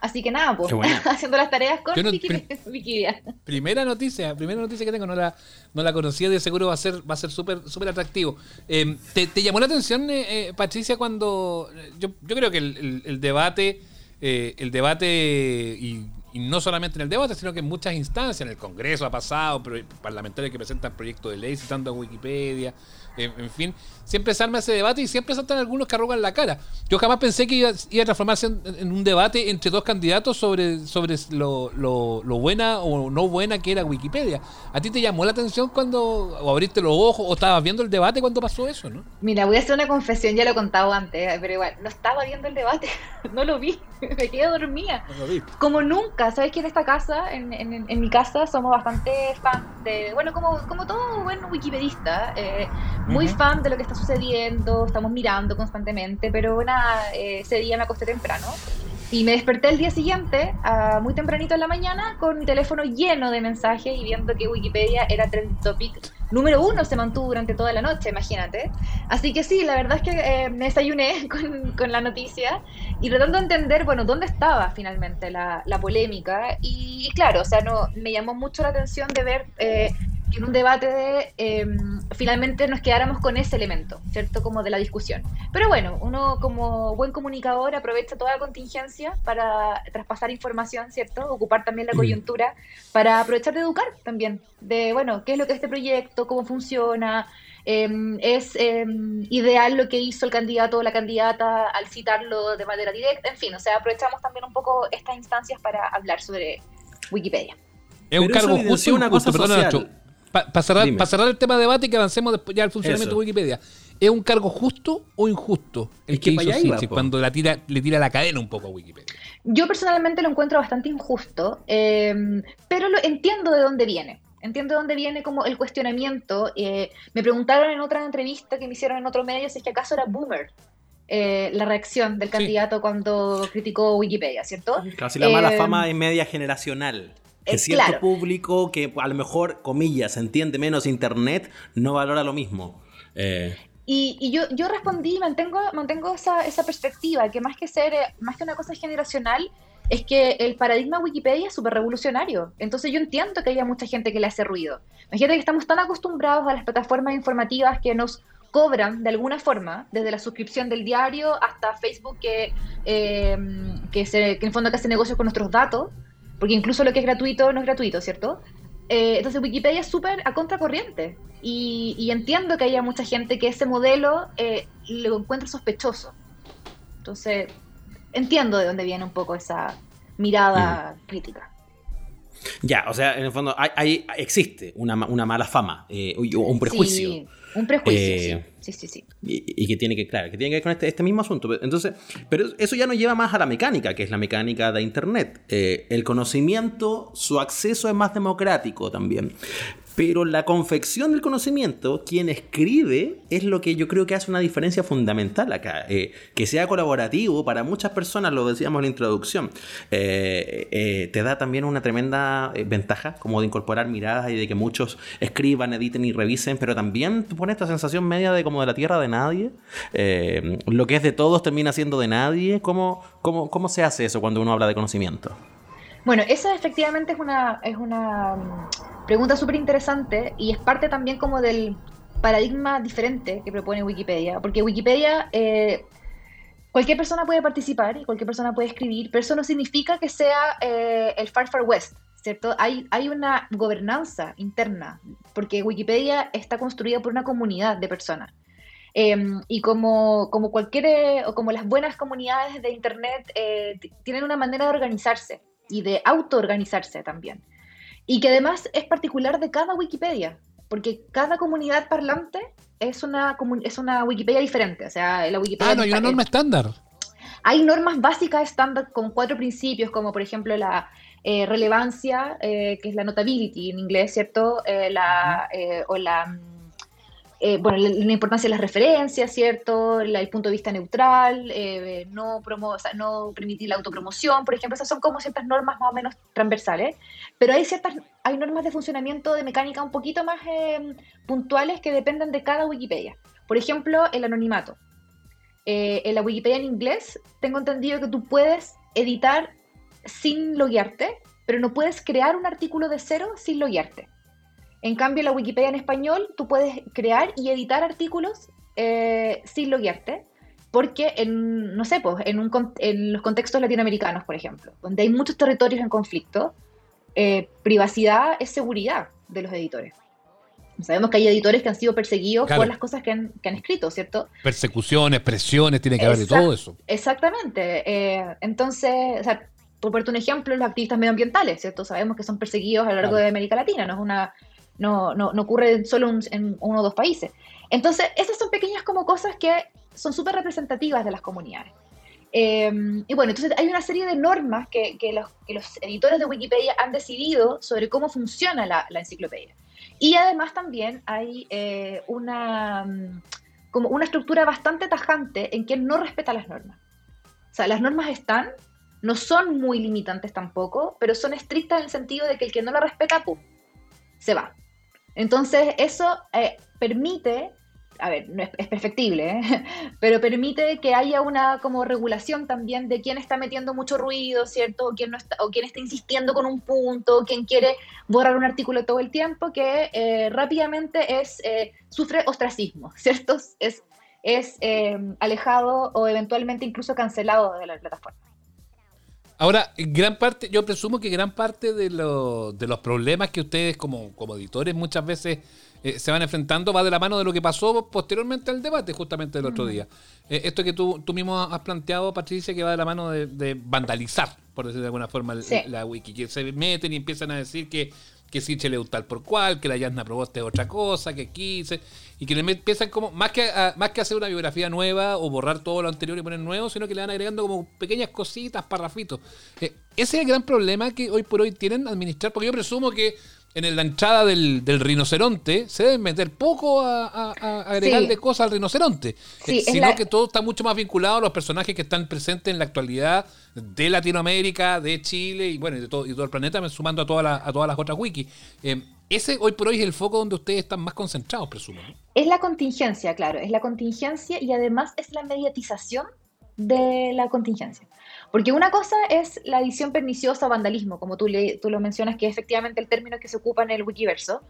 Así que nada, pues, (laughs) haciendo las tareas con no- Wiki- Wikidia. (laughs) Primera noticia, primera noticia que tengo, no la, no la conocía, de seguro va a ser, va a ser súper súper atractivo. Eh, ¿te, te llamó la atención, eh, eh, Patricia, cuando yo, yo creo que el, el- el debate, eh, el debate y, y no solamente en el debate, sino que en muchas instancias, en el Congreso ha pasado, parlamentarios que presentan proyectos de ley citando a Wikipedia, en, en fin, siempre se arma ese debate y siempre saltan algunos que arrugan la cara. Yo jamás pensé que iba, iba a transformarse en, en un debate entre dos candidatos sobre, sobre lo, lo- lo buena o no buena que era Wikipedia. ¿A ti te llamó la atención cuando o abriste los ojos o estabas viendo el debate cuando pasó eso, no? Mira, voy a hacer una confesión, ya lo he contado antes, eh, pero igual, no estaba viendo el debate, (laughs) no lo vi, (laughs) me quedé dormida. No lo vi. Como nunca, ¿sabes que en esta casa, en, en- en mi casa, somos bastante fan de, bueno, como, como todo buen wikipedista, eh, muy Ujú. fan de lo que está sucediendo, estamos mirando constantemente, pero nada, eh, ese día me acosté temprano y me desperté el día siguiente, ah, muy tempranito en la mañana, con mi teléfono lleno de mensajes y viendo que Wikipedia era trend topic número uno se mantuvo durante toda la noche, imagínate. Así que sí, la verdad es que eh, me desayuné (laughs) con, con, la noticia y tratando de entender, bueno, dónde estaba finalmente la, la polémica. Y, claro, o sea, no, me llamó mucho la atención de ver eh, en un debate de, em, finalmente nos quedáramos con ese elemento, ¿cierto? Como de la discusión. Pero bueno, uno como buen comunicador aprovecha toda la contingencia para traspasar información, ¿cierto? Ocupar también la coyuntura para aprovechar de educar también, de, bueno, qué es lo que es este proyecto, cómo funciona, em, es em, ideal lo que hizo el candidato o la candidata al citarlo de manera directa, en fin, o sea, aprovechamos también un poco estas instancias para hablar sobre Wikipedia. Es un cargo justo, una cosa perdón, para cerrar, el tema de debate y que avancemos después ya al funcionamiento de Wikipedia. ¿Es un cargo justo o injusto el que, hizo cuando la tira, le tira la cadena un poco a Wikipedia? Yo personalmente lo encuentro bastante injusto, em, pero lo entiendo de dónde viene. Entiendo de dónde viene como el cuestionamiento. Eh, me preguntaron en otra entrevista que me hicieron en otro medio si es que acaso era boomer eh, la reacción del candidato cuando criticó Wikipedia, ¿cierto? Casi la mala em, fama es media generacional que cierto público que a lo mejor, comillas, entiende menos Internet, no valora lo mismo. Eh, y, yo, yo respondí, mantengo, mantengo esa, esa perspectiva, que más que ser, eh, más que una cosa generacional, es que el paradigma Wikipedia es súper revolucionario. Entonces yo entiendo que haya mucha gente que le hace ruido. Imagínate que estamos tan acostumbrados a las plataformas informativas que nos cobran de alguna forma, desde la suscripción del diario hasta Facebook que, eh, que, se, que en fondo que hace negocios con nuestros datos, porque incluso lo que es gratuito no es gratuito, ¿cierto? Eh, entonces Wikipedia es súper a contracorriente y, entiendo que haya mucha gente que ese modelo eh, lo encuentra sospechoso. Entonces entiendo de dónde viene un poco esa mirada mm. crítica. Ya, o sea, en el fondo hay, existe una, mala fama eh, un prejuicio. Sí, un prejuicio, sí, sí, sí. Y, que tiene que, claro, que tiene que ver con este, este, mismo asunto. Entonces, pero eso ya nos lleva más a la mecánica, que es la mecánica de Internet. Eh, el conocimiento, su acceso es más democrático también. Pero la confección del conocimiento, quien escribe, es lo que yo creo que hace una diferencia fundamental acá. Eh, que sea colaborativo para muchas personas, lo decíamos en la introducción, eh, eh, te da también una tremenda ventaja, como de incorporar miradas y de que muchos escriban, editen y revisen, pero también te pone esta sensación media de como de la tierra de nadie. lo que es de todos termina siendo de nadie. ¿Cómo, cómo, cómo se hace eso cuando uno habla de conocimiento? Bueno, esa efectivamente es una, es una mm, pregunta súper interesante y es parte también como del paradigma diferente que propone Wikipedia, porque Wikipedia, eh, cualquier persona puede participar y cualquier persona puede escribir, pero eso no significa que sea eh, el Far Far West, ¿cierto? Hay, hay una gobernanza interna, porque Wikipedia está construida por una comunidad de personas. Em, y como, como cualquier, o como las buenas comunidades de Internet, eh, tienen una manera de organizarse y de autoorganizarse también. Y que además es particular de cada Wikipedia, porque cada comunidad parlante es una, es una Wikipedia diferente. O sea, la Wikipedia. Ah, no hay una norma estándar. Hay normas básicas estándar con cuatro principios, como por ejemplo la eh, relevancia, eh, que es la notability en inglés, ¿cierto? Eh, la, o la eh, bueno, la, importancia de las referencias, ¿cierto? el punto de vista neutral, eh, no, promo no permitir la autopromoción, por ejemplo, esas son como ciertas normas más o menos transversales, pero hay ciertas, hay normas de funcionamiento de mecánica un poquito más eh, puntuales que dependen de cada Wikipedia. Por ejemplo, el anonimato. en la Wikipedia en inglés tengo entendido que tú puedes editar sin loguearte, pero no puedes crear un artículo de cero sin loguearte. En cambio, la Wikipedia en español, tú puedes crear y editar artículos eh, sin loguearte, porque en, no sé, pues, en, un, en, los contextos latinoamericanos, por ejemplo, donde hay muchos territorios en conflicto, eh, privacidad es seguridad de los editores. Sabemos que hay editores que han sido perseguidos por las cosas que han, escrito, ¿cierto? Persecuciones, presiones, tiene que haber de todo eso. Exactamente. Eh, entonces, o sea, por ponerte un ejemplo, los activistas medioambientales, ¿cierto? Sabemos que son perseguidos a lo largo de América Latina, no es una no, no, no ocurre solo en uno o dos países. Entonces, esas son pequeñas como cosas que son súper representativas de las comunidades. Em, y bueno, entonces hay una serie de normas que, que, los, que, los, editores de Wikipedia han decidido sobre cómo funciona la, la enciclopedia. Y además también hay eh, una, mm, como una estructura bastante tajante en que no respeta las normas. O sea, las normas están, no son muy limitantes tampoco, pero son estrictas en el sentido de que el que no la respeta, ¡pum!, se va. Entonces, eso eh, permite, a ver, no es, perfectible, ¿eh? (laughs) pero permite que haya una como regulación también de quién está metiendo mucho ruido, ¿cierto? O quién, no está, o quién está insistiendo con un punto, quién quiere borrar un artículo todo el tiempo, que eh, rápidamente es, eh, sufre ostracismo, (laughs) ¿cierto? Es, es eh, alejado o eventualmente incluso cancelado de la plataforma. Ahora, gran parte, yo presumo que gran parte de, lo- de los problemas que ustedes como, como editores muchas veces eh, se van enfrentando va de la mano de lo que pasó posteriormente al debate, justamente del otro día. Eh, esto que tú, tú mismo has planteado, Patricia, que va de la mano de, de vandalizar, por decir de alguna forma, la wiki, que se meten y empiezan a decir que, que Sichel es un tal por cual, que la Yasna Proboste es otra cosa, que quise, y que le empiezan como, más que, a- más que hacer una biografía nueva o borrar todo lo anterior y poner nuevo, sino que le van agregando como pequeñas cositas, parrafitos. Eh, ese es el gran problema que hoy por hoy tienen administrar, porque yo presumo que en la entrada del, del rinoceronte se deben meter poco a, a- a agregarle Sí. cosas al rinoceronte, Sí, Eh, sino la- que todo está mucho más vinculado a los personajes que están presentes en la actualidad de Latinoamérica, de Chile y bueno, y de todo, y todo el planeta, sumando a, todas las- a todas las otras wikis. Eh, ese hoy por hoy es el foco donde ustedes están más concentrados, presumo. ¿no? Es la contingencia, claro, es la contingencia y además es la mediatización de la contingencia. Porque una cosa es la edición perniciosa o vandalismo, como tú, tú lo mencionas, que es efectivamente el término que se ocupa en el Wikiverso,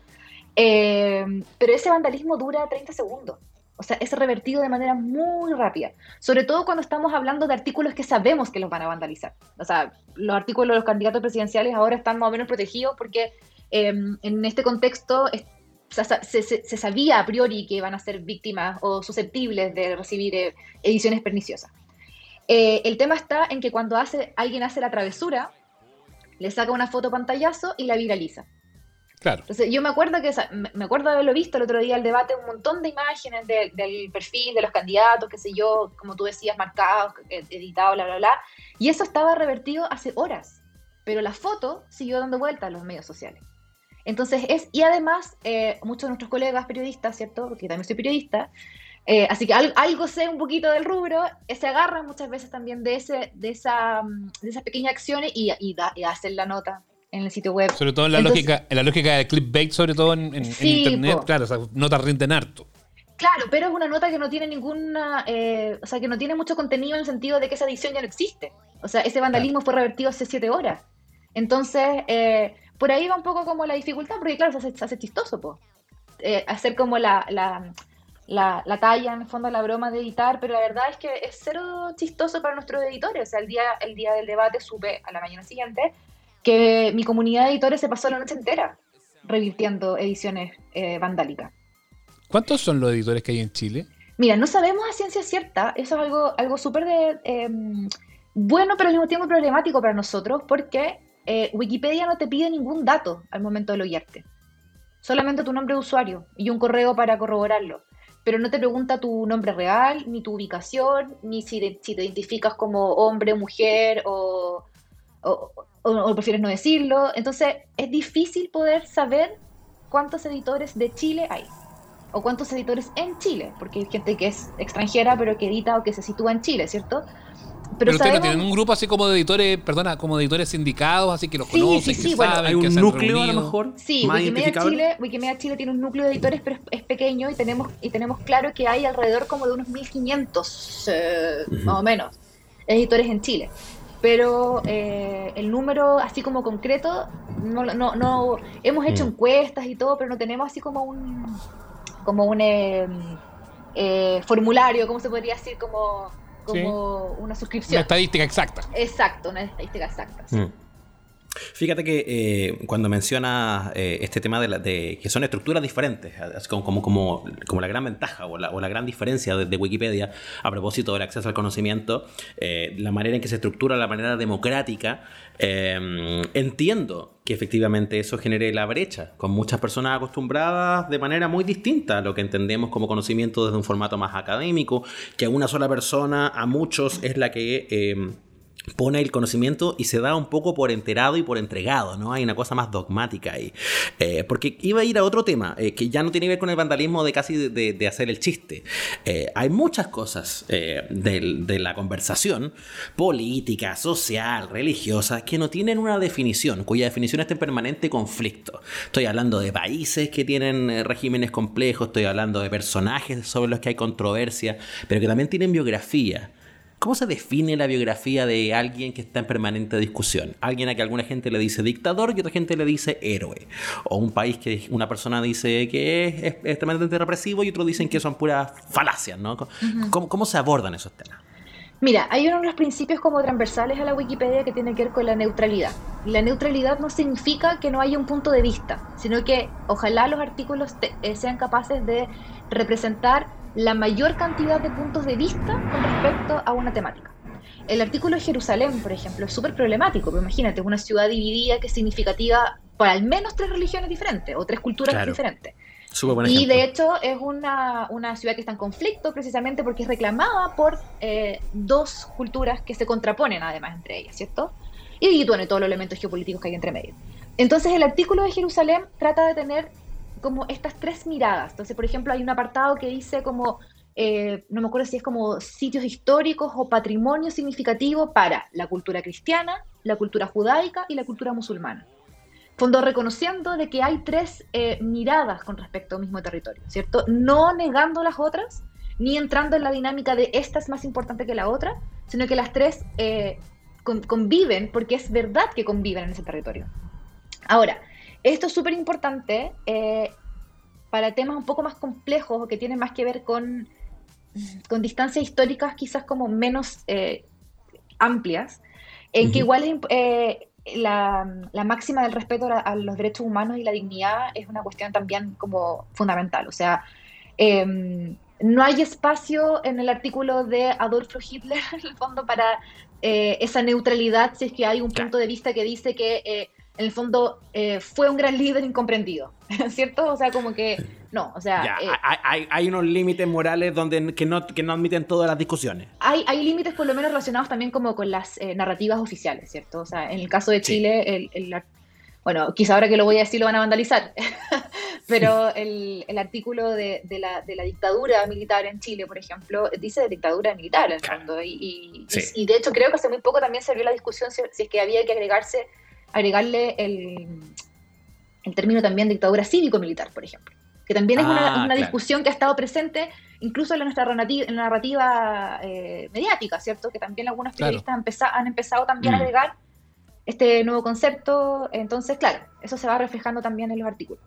Eh, pero ese vandalismo dura 30 segundos. O sea, es revertido de manera muy rápida. Sobre todo cuando estamos hablando de artículos que sabemos que los van a vandalizar. O sea, los artículos de los candidatos presidenciales ahora están más o menos protegidos porque eh, en este contexto se, sabía a priori que iban a ser víctimas o susceptibles de recibir eh, ediciones perniciosas. Eh, el tema está en que cuando hace, alguien hace la travesura, le saca una foto pantallazo y la viraliza. Claro. Entonces, yo me acuerdo que, me acuerdo de haberlo visto el otro día el debate, un montón de imágenes de- del perfil de los candidatos, qué sé yo, como tú decías, marcados, eh, editados, bla, bla, bla. Y eso estaba revertido hace horas. Pero la foto siguió dando vueltas en los medios sociales. Entonces, es, y además, eh, muchos de nuestros colegas periodistas, ¿cierto? Porque también soy periodista, eh, así que al- algo sé un poquito del rubro, se agarran muchas veces también de, ese, de, esa, mm, de esas pequeñas acciones y, y, da- y hacen la nota en el sitio web. Sobre todo en la Entonces- lógica, en la lógica de clickbait, sobre todo en, en- en Sí, internet, po. claro, esas notas rinden harto. Claro, pero es una nota que no tiene ninguna, eh, o sea, que no tiene mucho contenido en el sentido de que esa edición ya no existe. O sea, ese vandalismo fue revertido hace siete horas. Entonces, eh, por ahí va un poco como la dificultad, porque claro, se hace, se hace chistoso, po. Eh, hacer como la, la, la, la talla, en el fondo, la broma de editar, pero la verdad es que es cero chistoso para nuestros editores. O sea, el día, el día del debate supe a la mañana siguiente que mi comunidad de editores se pasó la noche entera revirtiendo ediciones eh, vandálicas. ¿Cuántos son los editores que hay en Chile? Mira, no sabemos a ciencia cierta, eso es algo, algo súper de, eh, bueno, pero al mismo tiempo problemático para nosotros, porque eh, Wikipedia no te pide ningún dato al momento de loguearte. Solamente tu nombre de usuario y un correo para corroborarlo. Pero no te pregunta tu nombre real, ni tu ubicación, ni si, de- si te identificas como hombre, mujer o, o, o- o prefieres no decirlo. Entonces es difícil poder saber cuántos editores de Chile hay o cuántos editores en Chile, porque hay gente que es extranjera pero que edita o que se sitúa en Chile, ¿cierto? Pero, ustedes no sabemos- tienen un grupo así como de editores, perdona, como de editores sindicados, así que los Sí, conocen, sí, que bueno, saben, Hay que un han núcleo a lo mejor Sí, más Wikimedia. Chile, Wikimedia Chile tiene un núcleo de editores, pero es, es pequeño y tenemos, y tenemos claro que hay alrededor como de unos 1500, eh, más o menos, editores en Chile. Pero eh, el número así como concreto, no, no, no hemos hecho Mm. encuestas y todo, pero no tenemos así como un, como un eh, eh, formulario, ¿cómo se podría decir? Como, como una Una suscripción. estadística exacta. Exacto, una estadística exacta. sí. Fíjate que eh, cuando mencionas eh, este tema de, la- que son estructuras diferentes, como, como, como, la gran ventaja o la, gran diferencia de, Wikipedia a propósito del acceso al conocimiento, eh, la manera en que se estructura, la manera democrática, entiendo que efectivamente eso genere la brecha, con muchas personas acostumbradas de manera muy distinta a lo que entendemos como conocimiento desde un formato más académico, que a una sola persona, a muchos, es la que... pone el conocimiento y se da un poco por enterado y por entregado, ¿no? Hay una cosa más dogmática ahí. Eh, porque iba a ir a otro tema, eh, que ya no tiene que ver con el vandalismo de casi de, hacer el chiste. Eh, hay muchas cosas de, de, la conversación, política, social, religiosa, que no tienen una definición, cuya definición está en permanente conflicto. Estoy hablando de países que tienen regímenes complejos, estoy hablando de personajes sobre los que hay controversia, pero que también tienen biografía. ¿Cómo se define la biografía de alguien que está en permanente discusión? Alguien a que alguna gente le dice dictador y otra gente le dice héroe. O un país que una persona dice que es, extremadamente represivo y otros dicen que son puras falacias, ¿no? ¿Cómo, se abordan esos temas? Mira, hay uno de los principios como transversales a la Wikipedia que tiene que ver con la neutralidad. La neutralidad no significa que no haya un punto de vista, sino que ojalá los artículos eh, sean capaces de representar la mayor cantidad de puntos de vista con respecto a una temática. El artículo de Jerusalén, por ejemplo, es súper problemático, pero imagínate, es una ciudad dividida que es significativa por al menos tres religiones diferentes o tres culturas diferentes. Y de hecho es una, una, ciudad que está en conflicto precisamente porque es reclamada por eh, dos culturas que se contraponen además entre ellas, ¿cierto? Y, y todos los elementos geopolíticos que hay entre medio. Entonces el artículo de Jerusalén trata de tener como estas tres miradas. Entonces, por ejemplo, hay un apartado que dice como, eh, no me acuerdo si es como sitios históricos o patrimonio significativo para la cultura cristiana, la cultura judaica y la cultura musulmana. Fondo reconociendo de que hay tres eh, miradas con respecto a un mismo territorio, ¿cierto? No negando las otras, ni entrando en la dinámica de esta es más importante que la otra, sino que las tres eh, conviven porque es verdad que conviven en ese territorio. Ahora, esto es súper importante eh, para temas un poco más complejos o que tienen más que ver con, con distancias históricas quizás como menos eh, amplias, en que igual eh, la, máxima del respeto a, los derechos humanos y la dignidad es una cuestión también como fundamental. O sea, em, no hay espacio en el artículo de Adolfo Hitler, (laughs) en el fondo, para esa neutralidad si es que hay un punto de vista que dice que en el fondo eh, fue un gran líder incomprendido, (laughs) ¿cierto? O sea, como que no, o sea... Eh, hay, unos límites morales donde que no, que no admiten todas las discusiones. Hay, hay límites por lo menos relacionados también como con las eh, narrativas oficiales, ¿cierto? O sea, en el caso de Chile, el, bueno, quizá ahora que lo voy a decir lo van a vandalizar, (laughs) pero el, artículo de, la, de, la, dictadura militar en Chile, por ejemplo, dice de dictadura militar en el fondo, y, y, de hecho creo que hace muy poco también se vio la discusión si es que había que agregarse agregarle el, el término también dictadura cívico-militar, por ejemplo, que también es una, ah, discusión que ha estado presente incluso en nuestra narrativa, narrativa eh, mediática, ¿cierto? Que también algunos periodistas han, empezado también a mm. agregar este nuevo concepto, entonces, claro, eso se va reflejando también en los artículos.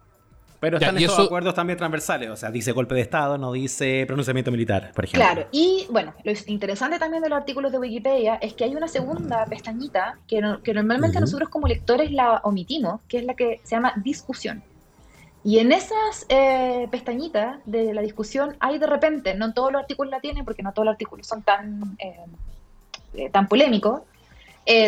Pero están estos acuerdos también transversales, o sea, dice golpe de Estado, no dice pronunciamiento militar, por ejemplo. Claro, y bueno, lo interesante también de los artículos de Wikipedia es que hay una segunda pestañita que, que normalmente nosotros como lectores la omitimos, que es la que se llama discusión. Y en esas eh, pestañitas de la discusión hay de repente, no todos los artículos la tienen, porque no todos los artículos son tan, eh, eh, tan polémicos,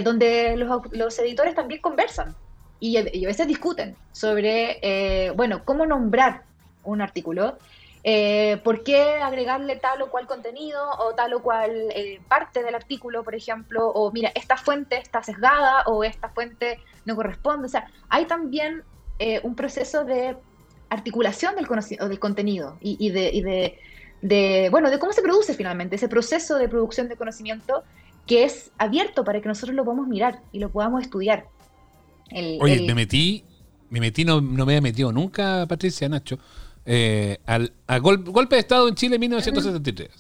donde los, los editores también conversan y, a veces discuten sobre, eh, bueno, cómo nombrar un artículo, eh, por qué agregarle tal o cual contenido o tal o cual eh, parte del artículo, por ejemplo, o mira, esta fuente está sesgada o esta fuente no corresponde. O sea, hay también un proceso de articulación del, del contenido y, de, y de, de, bueno, de cómo se produce finalmente ese proceso de producción de conocimiento que es abierto para que nosotros lo podamos mirar y lo podamos estudiar. Oye, me metí, me metí, no, me había metido nunca, Patricia, Nacho, eh, al, a golpe de Estado en Chile en 1973.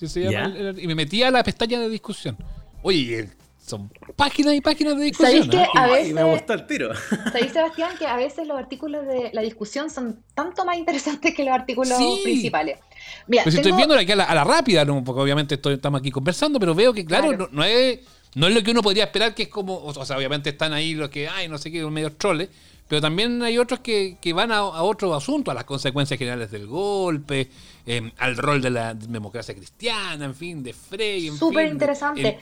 y me metí a la pestaña de discusión. Oye, son páginas y páginas de discusión. que a veces, me gustó el tiro. ¿Sabéis, Sebastián, que a veces los artículos de la discusión son tanto más interesantes que los artículos principales? Mira, pues estoy viendo aquí a la, rápida, porque obviamente estamos aquí conversando, pero veo que, claro, no es no es lo que uno podría esperar, que es como, o sea, obviamente están ahí los que, ay, no sé qué, medio troles, pero también hay otros que, van a, otro asunto, a las consecuencias generales del golpe, em, al rol de la democracia cristiana, en fin, de Frey. Súper interesante.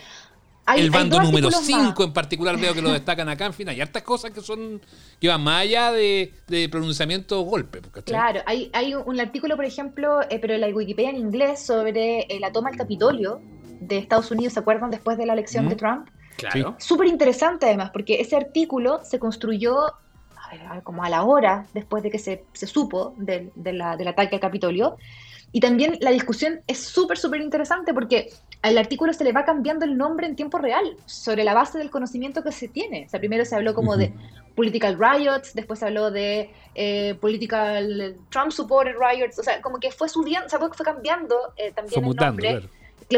El, bando número 5 en particular veo que lo destacan acá, en fin, hay hartas cosas que son que van más allá de, pronunciamiento golpe. Claro, hay, hay un artículo, por ejemplo, eh, pero en la Wikipedia en inglés sobre eh, la toma del Capitolio de Estados Unidos, ¿se acuerdan? Después de la elección de Trump. Claro. Súper interesante además, porque ese artículo se construyó a ver, a ver, como a la hora después de que se, se supo del, de la- del ataque al Capitolio. Y también la discusión es súper, súper interesante porque al artículo se le va cambiando el nombre en tiempo real sobre la base del conocimiento que se tiene. O sea, primero se habló como de political riots, después se habló de eh, political Trump supported riots, o sea, como que fue subiendo, o sea, fue fue cambiando eh, también Fue el mutando, nombre claro.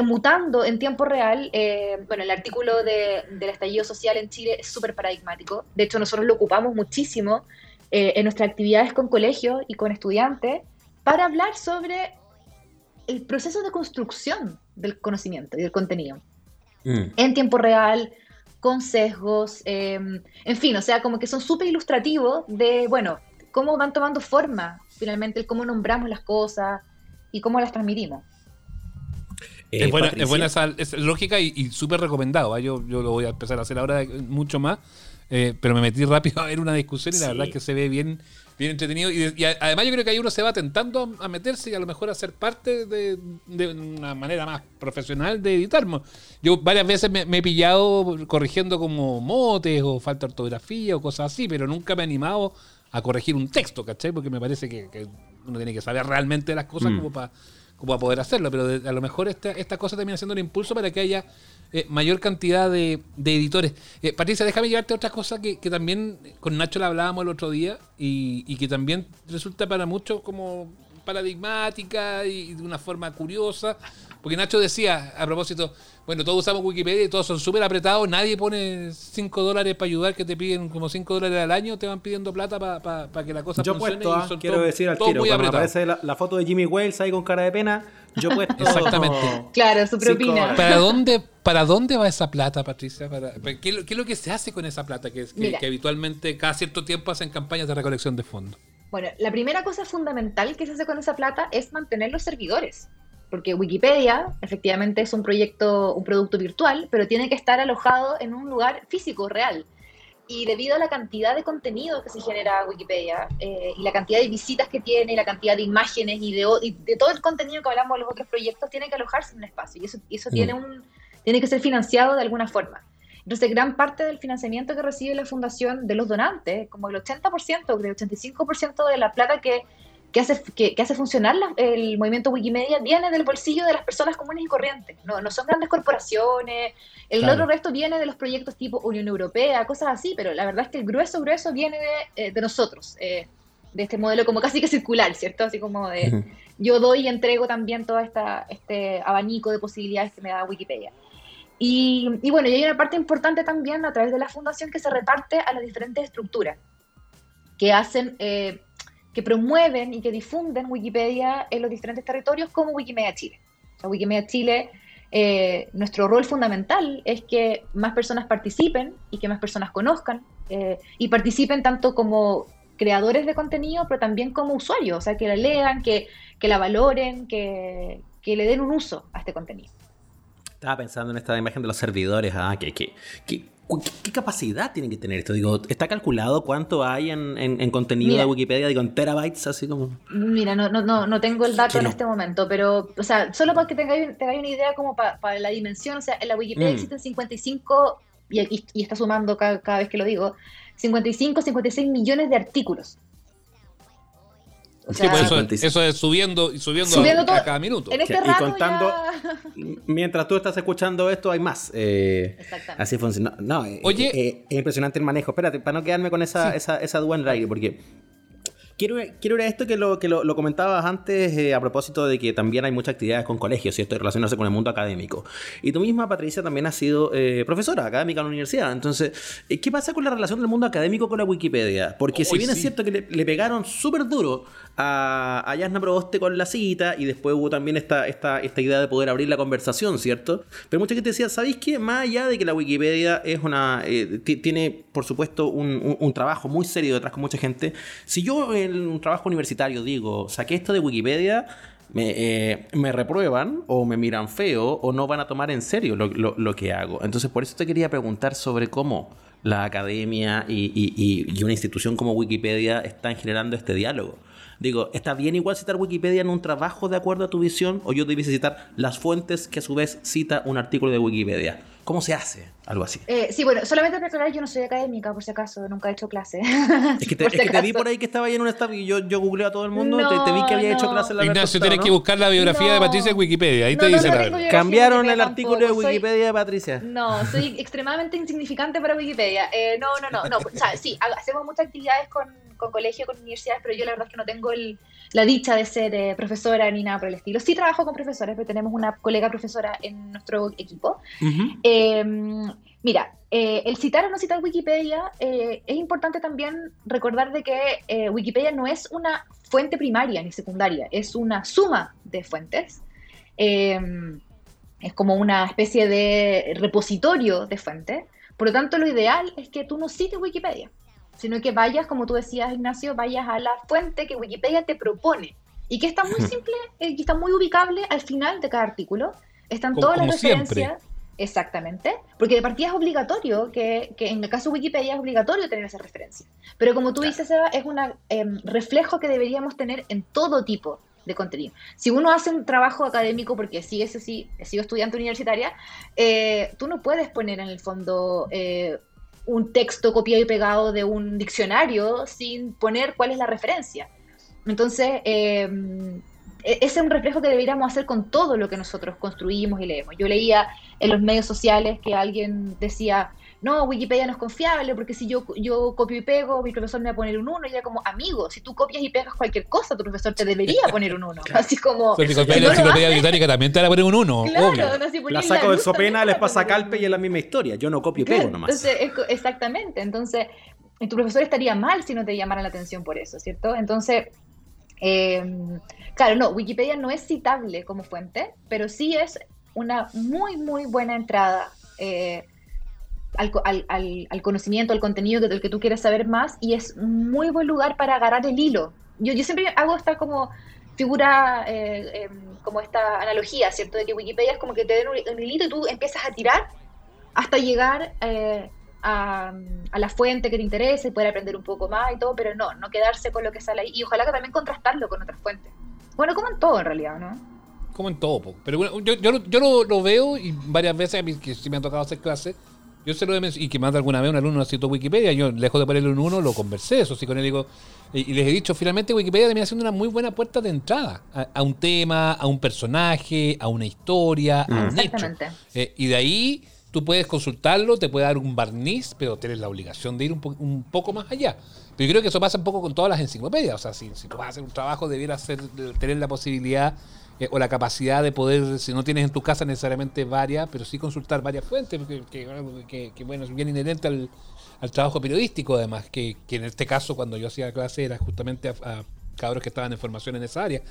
Mutando en tiempo real, eh, bueno, el artículo de- del estallido social en Chile es súper paradigmático. De hecho, nosotros lo ocupamos muchísimo eh, en nuestras actividades con colegios y con estudiantes para hablar sobre el proceso de construcción del conocimiento y del contenido Mm. en tiempo real, con sesgos, eh, en fin, o sea, como que son súper ilustrativos de, bueno, cómo van tomando forma finalmente, el cómo nombramos las cosas y cómo las transmitimos. Eh, es, buena, Patricia. es buena esa lógica y, y súper recomendado. ¿ah? Yo, yo lo voy a empezar a hacer ahora mucho más. eh, pero me metí rápido a ver una discusión y la Sí. verdad es que se ve bien, bien entretenido. Y, además yo creo que ahí uno se va tentando a, meterse y a lo mejor a ser parte de, de una manera más profesional de editar. Yo varias veces me, me he pillado corrigiendo como motes o falta de ortografía o cosas así, pero nunca me he animado a corregir un texto, ¿cachai? Porque me parece que, que uno tiene que saber realmente las cosas Mm. como para como para poder hacerlo, pero de- a lo mejor esta, esta cosa termina siendo un impulso para que haya eh, mayor cantidad de, de editores. Eh, Patricia, déjame llevarte a otra cosa que, que también con Nacho la hablábamos el otro día y, y que también resulta para muchos como paradigmática y de una forma curiosa, porque Nacho decía a propósito, bueno, todos usamos Wikipedia y todos son súper apretados, nadie pone 5 dólares para ayudar, que te piden como 5 dólares al año, te van pidiendo plata para que la cosa Yo funcione. puesto, y ah, son quiero todos- decir al tiro, muy cuando aparece la, la foto de Jimmy Wales ahí con cara de pena, yo puesto... (laughs) Exactamente. Claro, su propina. ¿Para dónde, ¿Para dónde va esa plata, Patricia? Para- para- ¿qué, es lo- qué es lo que se hace con esa plata? Que, es- que- que habitualmente cada cierto tiempo hacen campañas de recolección de fondos. Bueno, la primera cosa fundamental que se hace con esa plata es mantener los servidores. Porque Wikipedia efectivamente es un proyecto, un producto virtual, pero tiene que estar alojado en un lugar físico, real. Y debido a la cantidad de contenido que se genera Wikipedia eh, y la cantidad de visitas que tiene, y la cantidad de imágenes y de, o- y de todo el contenido que hablamos de los otros proyectos, tiene que alojarse en un espacio. Y eso, y eso Mm. tiene, un, tiene que ser financiado de alguna forma. Entonces, gran parte del financiamiento que recibe la fundación de los donantes, como el 80%, el 85% de la plata que, que, hace, que, que hace funcionar la- el movimiento Wikimedia, viene del bolsillo de las personas comunes y corrientes. No, no son grandes corporaciones. El Claro. otro resto viene de los proyectos tipo Unión Europea, cosas así, pero la verdad es que el grueso, grueso viene de, eh, de nosotros, eh, de este modelo como casi que circular, ¿cierto? Así como de yo doy y entrego también todo esta, este abanico de posibilidades que me da Wikipedia. Y, bueno, y hay una parte importante también a través de la fundación que se reparte a las diferentes estructuras que hacen, eh, que promueven y que difunden Wikipedia en los diferentes territorios como Wikimedia Chile. O Wikimedia Chile, eh, nuestro rol fundamental es que más personas participen y que más personas conozcan eh, y participen tanto como creadores de contenido, pero también como usuarios, o sea, que la lean, que, que la valoren, que, que le den un uso a este contenido. Estaba pensando en esta imagen de los servidores, ah, que, que, que- cu- ¿qué capacidad tiene que tener esto? Digo, ¿está calculado cuánto hay en, en- en contenido Mira. de Wikipedia? Digo, en terabytes, así como... Mira, no, no, no, no tengo el dato en no. este momento, pero, o sea, solo para que tengáis, tengáis una idea como para la dimensión, o sea, en la Wikipedia Mm. existen 55, y, y, y está sumando cada, cada vez que lo digo, 55, 56 millones de artículos. O Sí, sea, pues Eso, 56. eso es subiendo y subiendo, Subiendo a, todo- a cada minuto. en este Y contando- ya- Mientras tú estás escuchando esto, hay más. Eh, Exactamente. así funciona. No, eh, Oye. eh, es impresionante el manejo. Espérate, para no quedarme con esa, Sí. esa, esa duda en el aire, porque quiero, quiero ir a esto que lo, que lo, lo comentabas antes eh, a propósito de que también hay muchas actividades con colegios, ¿cierto? Y relacionarse con el mundo académico. Y tú misma, Patricia, también has sido eh, profesora académica en la universidad. Entonces, eh, ¿qué pasa con la relación del mundo académico con la Wikipedia? Porque si bien es cierto que le, le pegaron súper duro a, a Yasna Proboste con la cita y después hubo también esta, esta, esta idea de poder abrir la conversación, ¿cierto? Pero mucha gente decía, ¿sabéis qué? Más allá de que la Wikipedia es una eh, ti- tiene, por supuesto, un, un- trabajo muy serio detrás con mucha gente, si yo en un trabajo universitario digo, saqué esto de Wikipedia, me, eh, me reprueban o me miran feo o no van a tomar en serio lo, lo- lo que hago. Entonces, por eso te quería preguntar sobre cómo la academia y- y- y una institución como Wikipedia están generando este diálogo. Digo, ¿está bien igual citar Wikipedia en un trabajo de acuerdo a tu visión? ¿O yo debiese citar las fuentes que a su vez cita un artículo de Wikipedia? cómo se hace algo así? Eh, sí, bueno, solamente para aclarar, yo no soy académica, por si acaso, nunca he hecho clase. Es que te, (laughs) es si que te vi por ahí que estaba ahí en un staff y yo, yo googleé a todo el mundo, te, No, te vi que había hecho clase en la Ignacio, tienes ¿no? que buscar la biografía de. Patricia en Wikipedia. Ahí No, te no, dice no la Cambiaron el artículo de soy- Wikipedia de Patricia. No, soy extremadamente insignificante para Wikipedia. Eh, no, no, no, no. O sea, sí, ha- hacemos muchas actividades con, con colegios, con universidades, pero yo la verdad es que no tengo el- la dicha de ser eh, profesora ni nada por el estilo. Sí trabajo con profesores, pero tenemos una colega profesora en nuestro equipo. Eh, mira, eh, el citar o no citar Wikipedia es importante también recordar de que Wikipedia no es una fuente primaria ni secundaria, es una suma de fuentes. Eh, es como una especie de repositorio de fuentes. Por lo tanto, lo ideal es que tú no cites Wikipedia, sino que vayas, como tú decías, Ignacio, vayas a la fuente que Wikipedia te propone y que está muy simple eh, y está muy ubicable al final de cada artículo. Están Como- todas las como siempre. referencias. Exactamente, porque de partida es obligatorio, que, que en el caso de Wikipedia es obligatorio tener esa referencia. Pero como tú dices, Eva, es un reflejo que deberíamos tener en todo tipo de contenido. Si uno hace un trabajo académico, porque sí, eso sí, he sido estudiante universitaria, eh, tú no puedes poner en el fondo eh, un texto copiado y pegado de un diccionario sin poner cuál es la referencia. Entonces, eh, e- ese es un reflejo que deberíamos hacer con todo lo que nosotros construimos y leemos. Yo leía en los medios sociales que alguien decía, no, Wikipedia no es confiable porque si yo, yo copio y pego, mi profesor me va a poner un 1 y era como, amigo, si tú copias y pegas cualquier cosa, tu profesor te debería (laughs) poner un 1. Así como... Si la enciclopedia británica también te van a poner un 1, Claro, obvio. no, si La saco del luz también sopena, les va pasa a Calpe y es la misma historia. Yo no copio y Claro, pego nomás. Entonces, exactamente. Entonces, tu profesor estaría mal si no te llamara la atención por eso, ¿cierto? Entonces, eh, claro, no, Wikipedia no es citable como fuente, pero sí es una muy, muy buena entrada eh, al, al- al- conocimiento, al contenido que- del que tú quieres saber más y es muy buen lugar para agarrar el hilo. Yo, yo siempre hago esta como figura, eh, em, como esta analogía, ¿cierto? De que Wikipedia es como que te den un, hilito y tú empiezas a tirar hasta llegar eh, a, a la fuente que te interesa y poder aprender un poco más y todo, pero no, no quedarse con lo que sale ahí y ojalá que también contrastarlo con otras fuentes. Bueno, como en todo en realidad, ¿no? Como en todo, pero bueno, yo, yo, yo lo, lo veo y varias veces a mí que sí me ha tocado hacer clases, yo se lo he men- y que más de alguna vez un alumno ha citado Wikipedia, yo lejos de ponerle un uno lo conversé, eso sí con él digo, y, y les he dicho, finalmente Wikipedia termina siendo una muy buena puerta de entrada a, a un tema, a un personaje, a una historia, a un hecho. Exactamente. Eh, y de ahí tú puedes consultarlo, te puede dar un barniz, pero tienes la obligación de ir un, po- un poco más allá. Pero yo creo que eso pasa un poco con todas las enciclopedias. O sea, si, si tú vas a hacer un trabajo, debieras hacer- tener la posibilidad eh, o la capacidad de poder, si no tienes en tu casa necesariamente varias, pero sí consultar varias fuentes, que, que- bueno, es bien inherente al, trabajo periodístico, además, que, que en este caso, cuando yo hacía clase, era justamente a, cabros que estaban en formación en esa área.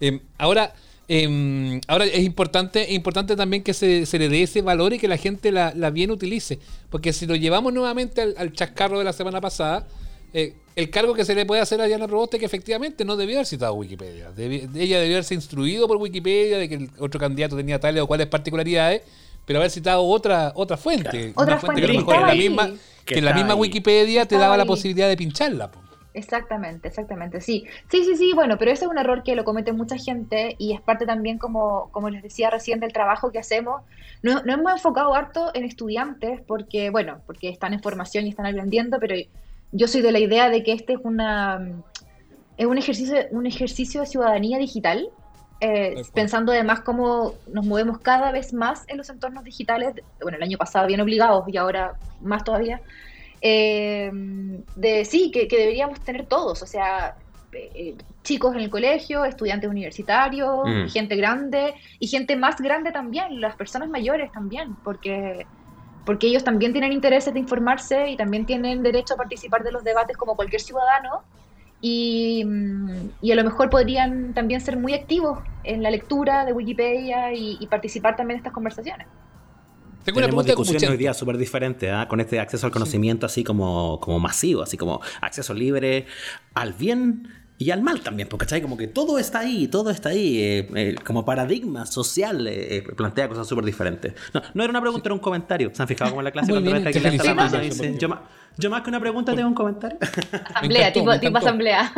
Eh, ahora, eh, ahora es importante, es importante también que se, se le dé ese valor y que la gente la, la bien utilice. Porque si lo llevamos nuevamente al, al chascarro de la semana pasada, eh, el cargo que se le puede hacer a Diana Proboste que efectivamente no debió haber citado Wikipedia. Debi- ella debió haberse instruido por Wikipedia de que el otro candidato tenía tales o cuales particularidades, pero haber citado otra, otra fuente. Otra una fuente fuente que a lo mejor en la misma, Que en la misma ahí. Wikipedia te daba la posibilidad de pincharla. po. Exactamente, exactamente, sí. Sí, sí, sí, bueno, pero ese es un error que lo comete mucha gente y es parte también, como, como les decía recién, del trabajo que hacemos. No, no hemos enfocado harto en estudiantes porque, bueno, porque están en formación y están aprendiendo, pero yo soy de la idea de que este es una es un ejercicio, un ejercicio de ciudadanía digital, eh, pensando además cómo nos movemos cada vez más en los entornos digitales, bueno, el año pasado bien obligados y ahora más todavía, eh, de sí, que, que deberíamos tener todos, o sea, eh, chicos en el colegio, estudiantes universitarios, Mm. gente grande y gente más grande también, las personas mayores también, porque porque ellos también tienen intereses de informarse y también tienen derecho a participar de los debates como cualquier ciudadano y, mm, y a lo mejor podrían también ser muy activos en la lectura de Wikipedia y, y participar también en estas conversaciones. Tengo una Tenemos discusiones hoy Chente. día súper diferentes, ¿ah? con este acceso al conocimiento así como, como masivo, así como acceso libre al bien y al mal también, porque ¿cachai? Como que todo está ahí, todo está ahí, eh, eh, como paradigma social eh, eh, plantea cosas súper diferentes. No, no era una pregunta, era un comentario. ¿Se han fijado como en la clase (laughs) cuando te que levanta la mano y José, dice, porque- yo, yo más que una pregunta tengo un comentario? (laughs) Asamblea, encantó, tipo, tipo asamblea.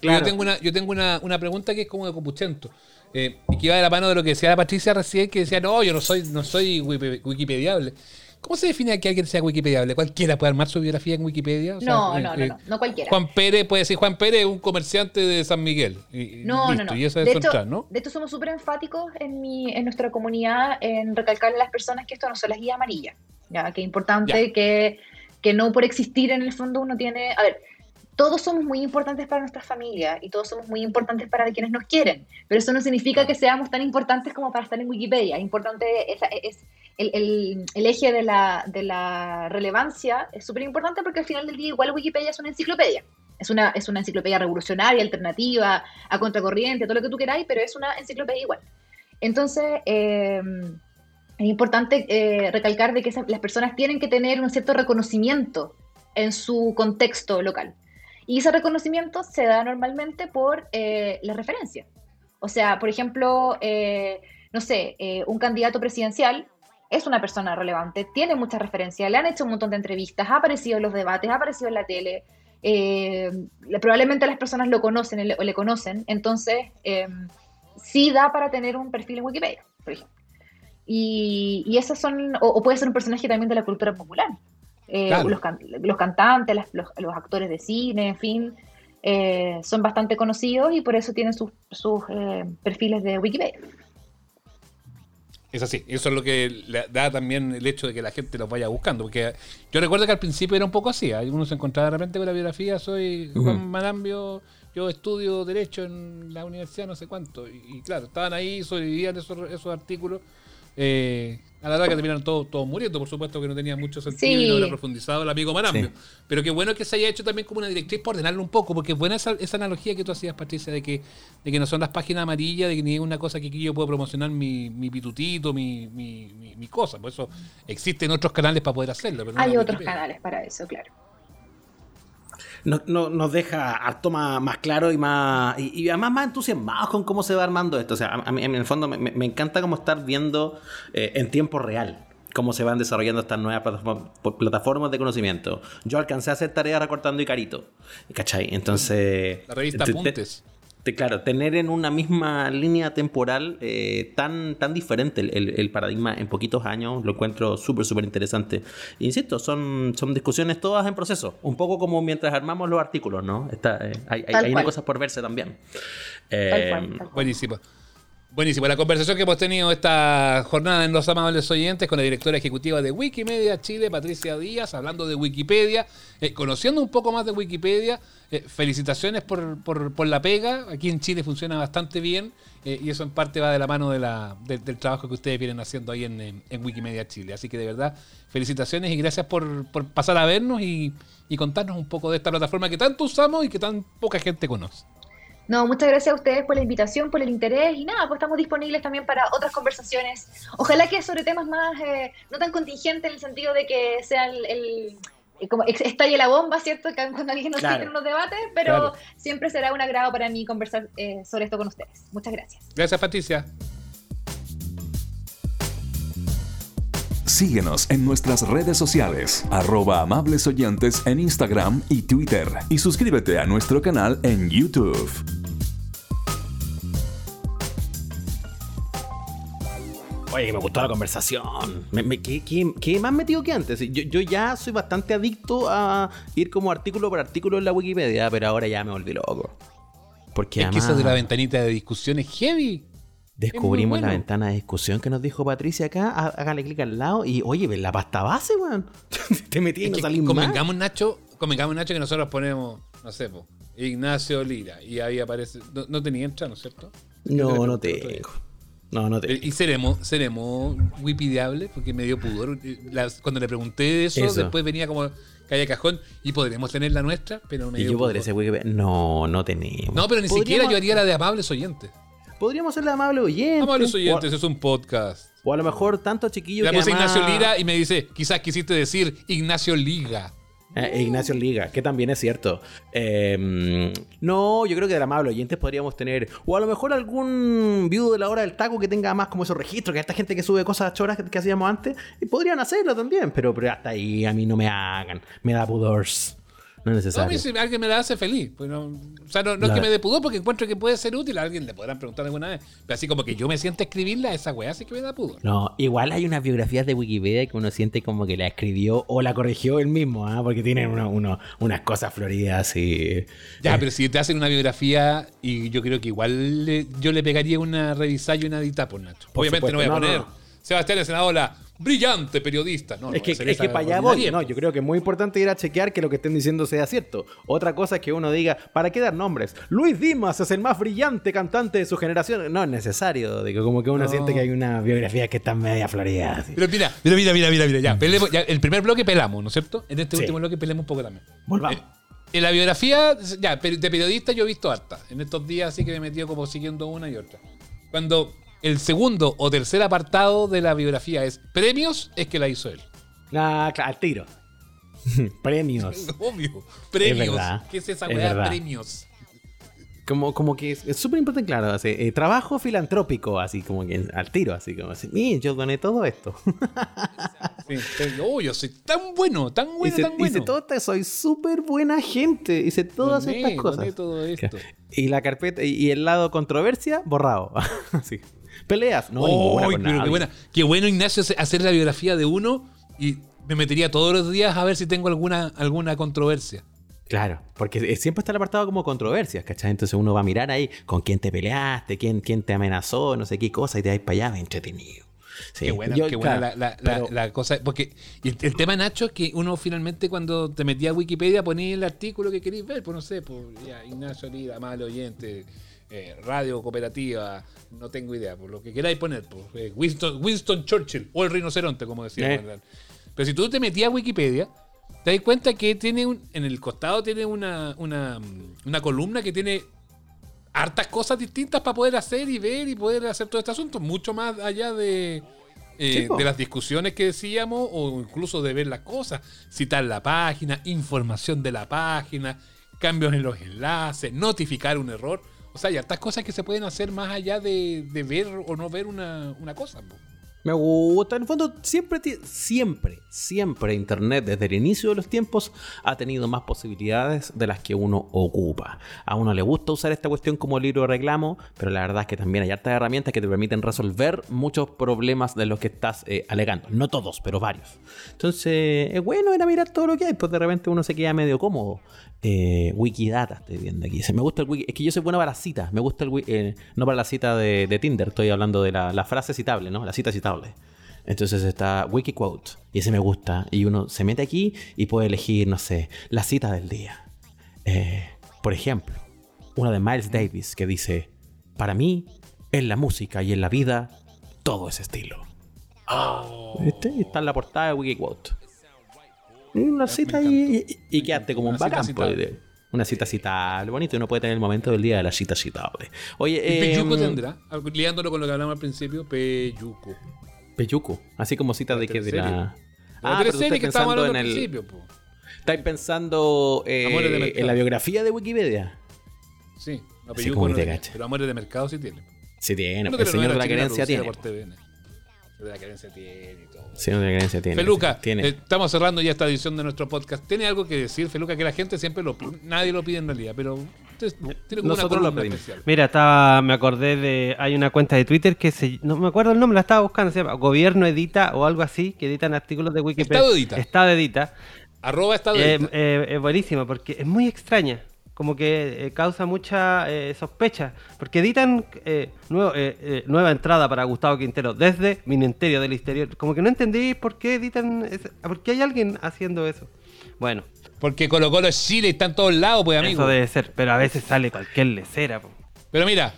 Claro. Yo tengo, una, yo tengo una, una pregunta que es como de copuchento. eh, y que va de la mano de lo que decía la Patricia recién, que decía, no, yo no soy, no soy wikipediable. ¿Cómo se define que alguien sea wikipediable? ¿Cualquiera puede armar su biografía en Wikipedia? O sea, No, eh, no, no, eh, no, no cualquiera. Juan Pérez puede decir, Juan Pérez es un comerciante de San Miguel. Y, No, listo, no, no. Y eso es de, hecho, entrada, ¿no? de hecho, somos súper enfáticos en, mi, en nuestra comunidad en recalcarle a las personas que esto no son las guías amarillas. ¿ya? Que es importante Ya. que, que no por existir en el fondo uno tiene... A ver, todos somos muy importantes para nuestra familia y todos somos muy importantes para quienes nos quieren, pero eso no significa que seamos tan importantes como para estar en Wikipedia. Importante es, es el, el- el eje de la, de la relevancia, es súper importante porque al final del día igual Wikipedia es una enciclopedia. Es una, es una enciclopedia revolucionaria, alternativa, a contracorriente, todo lo que tú queráis, pero es una enciclopedia igual. Entonces, eh, es importante eh, recalcar de que esas- las personas tienen que tener un cierto reconocimiento en su contexto local. Y ese reconocimiento se da normalmente por eh, la referencia. O sea, por ejemplo, eh, no sé, eh, un candidato presidencial es una persona relevante, tiene muchas referencias, le han hecho un montón de entrevistas, ha aparecido en los debates, ha aparecido en la tele. eh, le- probablemente las personas lo conocen o le conocen, entonces eh, sí da para tener un perfil en Wikipedia, por ejemplo. Y, y esos son, o, o puede ser un personaje también de la cultura popular. Eh, Claro. los, can- los cantantes, las- los, los actores de cine, en fin, eh, son bastante conocidos y por eso tienen sus, sus perfiles de Wikipedia. Es así, eso es lo que le da también el hecho de que la gente los vaya buscando. Porque yo recuerdo que al principio era un poco así. ¿eh? Uno se encontraba de repente con la biografía, soy Juan. Marambio, yo estudio Derecho en la universidad, no sé cuánto. Y, y claro, estaban ahí, sobrevivían esos, esos artículos. Eh, a la larga terminaron todos todos muriendo, por supuesto que no tenía mucho sentido y Sí. no hubiera profundizado el amigo Marambio. Sí. Pero qué bueno que se haya hecho también como una directriz para ordenarlo un poco, porque es buena esa, esa analogía que tú hacías, Patricia, de que, de que no son las páginas amarillas, de que ni es una cosa que aquí yo puedo promocionar mi, mi pitutito, mi, mi, mi, mi cosa. Por eso existen otros canales para poder hacerlo. Pero no Hay otros canales para eso, claro. No- no- nos deja harto más, más claro y más y, y además más entusiasmados con cómo se va armando esto. O sea, a, mí en el fondo me, encanta como estar viendo eh, en tiempo real cómo se van desarrollando estas nuevas plataformas, plataformas de conocimiento. Yo alcancé a hacer tarea recortando Icarito, ¿cachai? Entonces... La revista te- te- Apuntes. Te- claro, tener en una misma línea temporal eh, tan, tan diferente el, el- el paradigma en poquitos años, lo encuentro súper, súper interesante. Insisto, son, son discusiones todas en proceso, un poco como mientras armamos los artículos, ¿no? Está, eh, hay hay, hay cosas por verse también. Tal Eh, cual, tal cual. Buenísimo. Buenísimo. La conversación que hemos tenido esta jornada en Los Amables Oyentes con la directora ejecutiva de Wikimedia Chile, Patricia Díaz, hablando de Wikipedia, eh, conociendo un poco más de Wikipedia. Eh, felicitaciones por, por- la pega. Aquí en Chile funciona bastante bien eh, y eso en parte va de la mano del trabajo que ustedes vienen haciendo ahí en, en- en Wikimedia Chile. Así que de verdad, felicitaciones y gracias por, por pasar a vernos y, y contarnos un poco de esta plataforma que tanto usamos y que tan poca gente conoce. No, muchas gracias a ustedes por la invitación, por el interés y nada, pues estamos disponibles también para otras conversaciones. Ojalá que sobre temas más, eh, no tan contingentes en el sentido de que sea el, el- eh, como estalle la bomba, ¿cierto? Cuando alguien nos Claro. pide en unos debates, pero Claro. siempre será un agrado para mí conversar eh, sobre esto con ustedes. Muchas gracias. Gracias, Patricia. Síguenos en nuestras redes sociales, arroba amables oyentes en Instagram y Twitter. Y suscríbete a nuestro canal en YouTube. Oye, que me gustó la conversación. Me, más metido que antes. Yo, yo ya soy bastante adicto a ir como artículo por artículo en la Wikipedia, pero ahora ya me volví loco. Porque Es que además de la ventanita de discusión es heavy. descubrimos es muy la bueno. ventana de discusión que nos dijo Patricia acá. Há- Hágale clic al lado y, oye, ves la pasta base, weón. (laughs) Te metí y Es no que salís más. convengamos, Nacho, convengamos, Nacho, que nosotros ponemos, no sé, po, Ignacio Lira. Y ahí aparece. No, no tenía entra, ¿no es cierto? No, no pregunté tengo. otro No, no tengo. Eh, Y seremos, seremos wikideables, porque me dio pudor. Eh, las- cuando le pregunté eso, Eso. después venía como calle cajón y podremos tener la nuestra, pero me Y dio yo podré pudor. ser Wikipedia. No, no tenemos. No, pero ni Podríamos- siquiera yo haría la de amables oyentes. Podríamos ser la oyente. Amables o, oyentes, es un podcast. o a lo mejor tantos chiquillos Le que puse además- Ignacio Lira y me dice, quizás quisiste decir Ignacio Liga. Eh, Ignacio Liga, que también es cierto. Eh, no, yo creo que de la amable oyentes podríamos tener. O a lo mejor algún viudo de la hora del taco que tenga más como esos registros, que esta gente que sube cosas choras que, que hacíamos antes. Y podrían hacerlo también, pero, pero hasta ahí a mí no me hagan. Me da pudors. No es No, a necesario. mí si alguien me la hace feliz. Pues no- o sea, no, no es que me dé pudor porque encuentro que puede ser útil. A alguien le podrán preguntar alguna vez. Pero así como que yo me siento a escribirla, esa weá sí que me da pudor. No, igual hay unas biografías de Wikipedia que uno siente como que la escribió o la corrigió él mismo, ¿ah? porque tienen uno- uno- unas cosas floridas y... Ya, pero si te hacen una biografía, y yo creo que igual le- yo le pegaría una revisada y una edita por Nacho. Obviamente no voy a poner. Sebastián Senadola, brillante periodista. No, Es que, es que para allá voy. No, yo creo que es muy importante ir a chequear que lo que estén diciendo sea cierto. Otra cosa es que uno diga, ¿para qué dar nombres? Luis Dimas es el más brillante cantante de su generación. No es necesario. Digo, como que uno No. siente que hay una biografía que está media florida. así. Pero mira, mira, mira, mira, mira, mira, ya, pelemos, ya, el primer bloque pelamos, ¿no es cierto? En este Sí. último bloque pelemos un poco también. Volvamos. Eh, En la biografía, ya, de periodista yo he visto harta. En estos días sí que me he metido como siguiendo una y otra. Cuando el segundo o tercer apartado de la biografía es premios, es que la hizo él. Ah, claro, al tiro. (laughs) Premios. (laughs) Obvio. Premios. verdad, ¿Qué es esa es weá? verdad. Premios. Como, como que es es súper importante, claro. así, eh, trabajo filantrópico, así como que al tiro, así como así. Mire, yo doné todo esto. Sí, oh, yo soy tan bueno, tan bueno, hice, tan bueno. hice todo esto, soy súper buena gente. Hice todas Doné, estas cosas. doné todo esto. Y la carpeta y, y el lado controversia, borrado. (laughs) Así. Peleas, no, ninguna con pero qué, buena. qué bueno, Ignacio, hace- hacer la biografía de uno y me metería todos los días a ver si tengo alguna, alguna controversia. Claro, porque siempre está el apartado como controversias, ¿cachai? Entonces uno va a mirar ahí con quién te peleaste, quién, quién te amenazó, no sé qué cosa, y te vas para allá, entretenido. Sí, Qué buena, yo, qué buena claro, la, la- pero- la- la cosa. Porque el, el tema, Nacho, es que uno finalmente cuando te metía a Wikipedia ponía el artículo que querías ver, pues no sé, pues ya, Ignacio Lira, mal oyente, eh, radio cooperativa, no tengo idea, por lo que queráis poner, pues, eh, Winston, Winston Churchill o el rinoceronte, como decía. Eh. Pero si tú te metías a Wikipedia, te das cuenta que tiene un, en el costado tiene una, una, una columna que tiene hartas cosas distintas para poder hacer y ver y poder hacer todo este asunto, mucho más allá de, eh, de las discusiones que decíamos o incluso de ver las cosas, citar la página, información de la página, cambios en los enlaces, notificar un error. O sea, hay hartas cosas que se pueden hacer más allá de, de ver o no ver una, una cosa. Me gusta. En el fondo, siempre, siempre, siempre Internet, desde el inicio de los tiempos, ha tenido más posibilidades de las que uno ocupa. A uno le gusta usar esta cuestión como libro de reclamo, pero la verdad es que también hay hartas herramientas que te permiten resolver muchos problemas de los que estás eh, alegando. No todos, pero varios. Entonces, es bueno ir a mirar todo lo que hay, pues de repente uno se queda medio cómodo. Eh, Wikidata estoy viendo aquí. Me gusta el wiki. Es que yo soy bueno para citas. Me gusta el wi- eh, no para la cita de, de Tinder. Estoy hablando de la, la frase citable, ¿no? La cita citable. Entonces está Wikiquote. Y ese me gusta. Y uno se mete aquí y puede elegir, no sé, la cita del día. Eh, por ejemplo, una de Miles Davis que dice: Para mí, en la música y en la vida, todo es estilo. ¿Viste? Y está en la portada de Wikiquote. Una cita y, y, y quedaste como un cita bacán. pues, Una cita citable, bonito, y uno puede tener el momento del día de la cita citable. Oye, ¿Y Peyuco em, tendrá? Liándolo con lo que hablamos al principio, Peyuco. Peyuco, así como cita de que de la. La Ah, pero estás que estábamos hablando en al principio, po. Estáis pensando eh, en la biografía de Wikipedia. Sí, Así Peyuco no tiene, pero Amores de Mercado sí tiene. Sí tiene, el señor de la querencia tiene. producida por TVN. De la tiene y todo. Señor de la querencia tiene. Feluca, tiene. estamos cerrando ya esta edición de nuestro podcast. ¿Tiene algo que decir, Feluca? Que la gente siempre lo pide. Nadie lo pide en realidad, pero tiene como Nosotros una lo pedimos. especial. Mira, estaba, me acordé de. Hay una cuenta de Twitter que se. No me acuerdo el nombre, la estaba buscando. Se llama Gobierno Edita o algo así, que editan artículos de Wikipedia. Estado Edita. Estado Edita. Arroba estado Eh, edita. eh, es buenísima porque es muy extraña. Como que eh, causa mucha eh, sospecha. Porque editan eh, nuevo- eh, eh, nueva entrada para Gustavo Quintero desde Ministerio del Exterior. Como que no entendí por qué editan. ese- ¿Por qué hay alguien haciendo eso? Bueno, Porque Colo Colo es Chile y está en todos lados, pues, amigo. eso debe ser. Pero a veces sale cualquier lecera. po. Pero mira,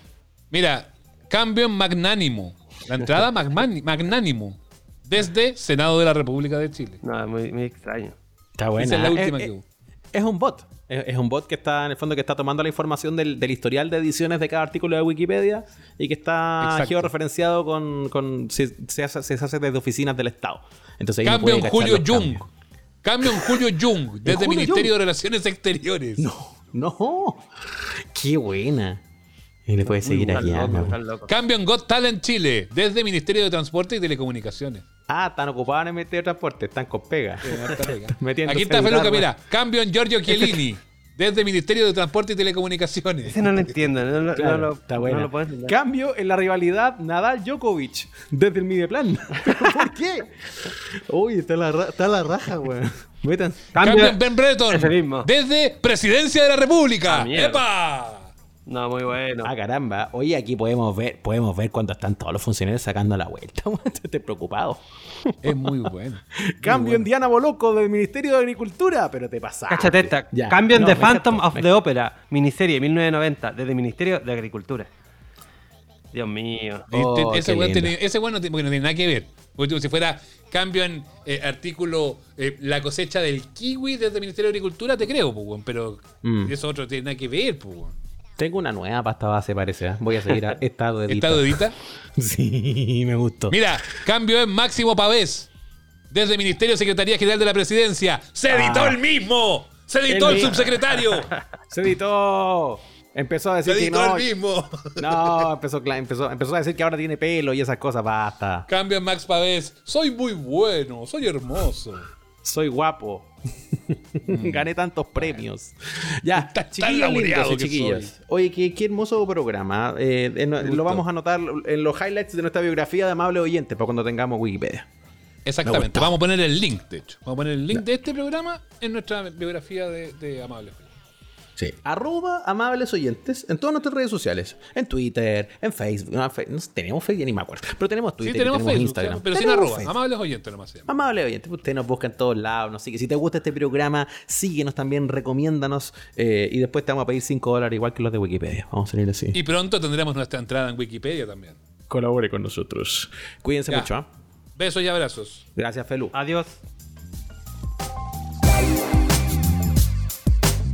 mira, cambio en magnánimo. La entrada (laughs) magnánimo. Desde Senado de la República de Chile. No, muy, muy extraño. Está buena. Esa es la última Eh, que eh, hubo. Es un bot. Es, un bot que está, en el fondo, que está tomando la información del, del historial de ediciones de cada artículo de Wikipedia y que está Exacto. georreferenciado con. con se, se hace, se hace desde oficinas del Estado. Entonces, Cambio en puede Julio Jung. Cambio en Julio Jung. Desde Julio Ministerio Jung? de Relaciones Exteriores. No, no. Qué buena. Y le puedes seguir locos. Cambio en Got Talent Chile. Desde Ministerio de Transporte y Telecomunicaciones. Ah, están ocupados en el Ministerio de Transporte, están con pega. (laughs) Aquí está Feluca, mira. Cambio en Giorgio Chiellini. (laughs) Desde Ministerio de Transporte y Telecomunicaciones. Ese no lo entiendo. No, lo- Claro, no lo, está no buena. lo puedo entender. Cambio en la rivalidad Nadal-Djokovic desde el Mideplan. (laughs) ¿Por qué? Uy, está la, está la raja, weón. Cambio en Ben Breton. Ese mismo. Desde Presidencia de la República. Ah, mierda. ¡Epa! No, muy bueno. Ah, caramba. Oye, aquí podemos ver, podemos ver cuando están todos los funcionarios sacando la vuelta. (laughs) Estoy preocupado. Es muy bueno. (laughs) Cambio en Diana Boloco del Ministerio de Agricultura, pero te pasaste. Cáchate esta. Ya. Cambio en No, The Phantom of me the Opera, miniserie 1990, desde el Ministerio de Agricultura. Dios mío. Oh, ese, weón lindo. tiene- ese weón no, tiene- porque no tiene nada que ver. Si fuera cambio en eh, artículo eh, la cosecha del kiwi desde el Ministerio de Agricultura, te creo, pues, weón, pero Mm. eso otro tiene nada que ver, pues, weón. Tengo una nueva pasta base, parece. ¿eh? Voy a seguir a estado de ¿Estado edita? Sí, me gustó. Mira, cambio en Máximo Pavés. Desde el Ministerio de Secretaría General de la Presidencia. ¡Se editó Ah. el mismo! ¡Se editó El subsecretario! (laughs) Se editó. Empezó a ¡Se decir que editó no. el mismo! No, empezó, empezó a decir que ahora tiene pelo y esas cosas. Basta. Cambio en Max Pavés. Soy muy bueno, soy hermoso. Soy guapo. (laughs) Gané tantos premios. Ya, chiquillos lindos soy. Oye, qué, qué hermoso programa. Eh, en- lo vamos a anotar en los highlights de nuestra biografía de amable oyente para cuando tengamos Wikipedia. Me Exactamente. Vamos a poner el link, de hecho. Vamos a poner el link de este programa en nuestra biografía de, de Amable. Sí. Arroba amables oyentes en todas nuestras redes sociales. En Twitter, en Facebook. No, fe- no sé, tenemos Facebook, ya ni me acuerdo. Pero tenemos Twitter, sí, tenemos, Facebook, Instagram. pero sin Tenemos arroba. Facebook. Amables oyentes nomás se llama. Amable oyente, usted nos busca en todos lados, nos sigue. Si te gusta este programa, síguenos también, recomiéndanos. eh, y después te vamos a pedir 5 dólares igual que los de Wikipedia. Vamos a salir así. Y pronto tendremos nuestra entrada en Wikipedia también. colabore con nosotros. Cuídense Ya. mucho. ¿ah? Besos y abrazos. Gracias, Felu. Adiós.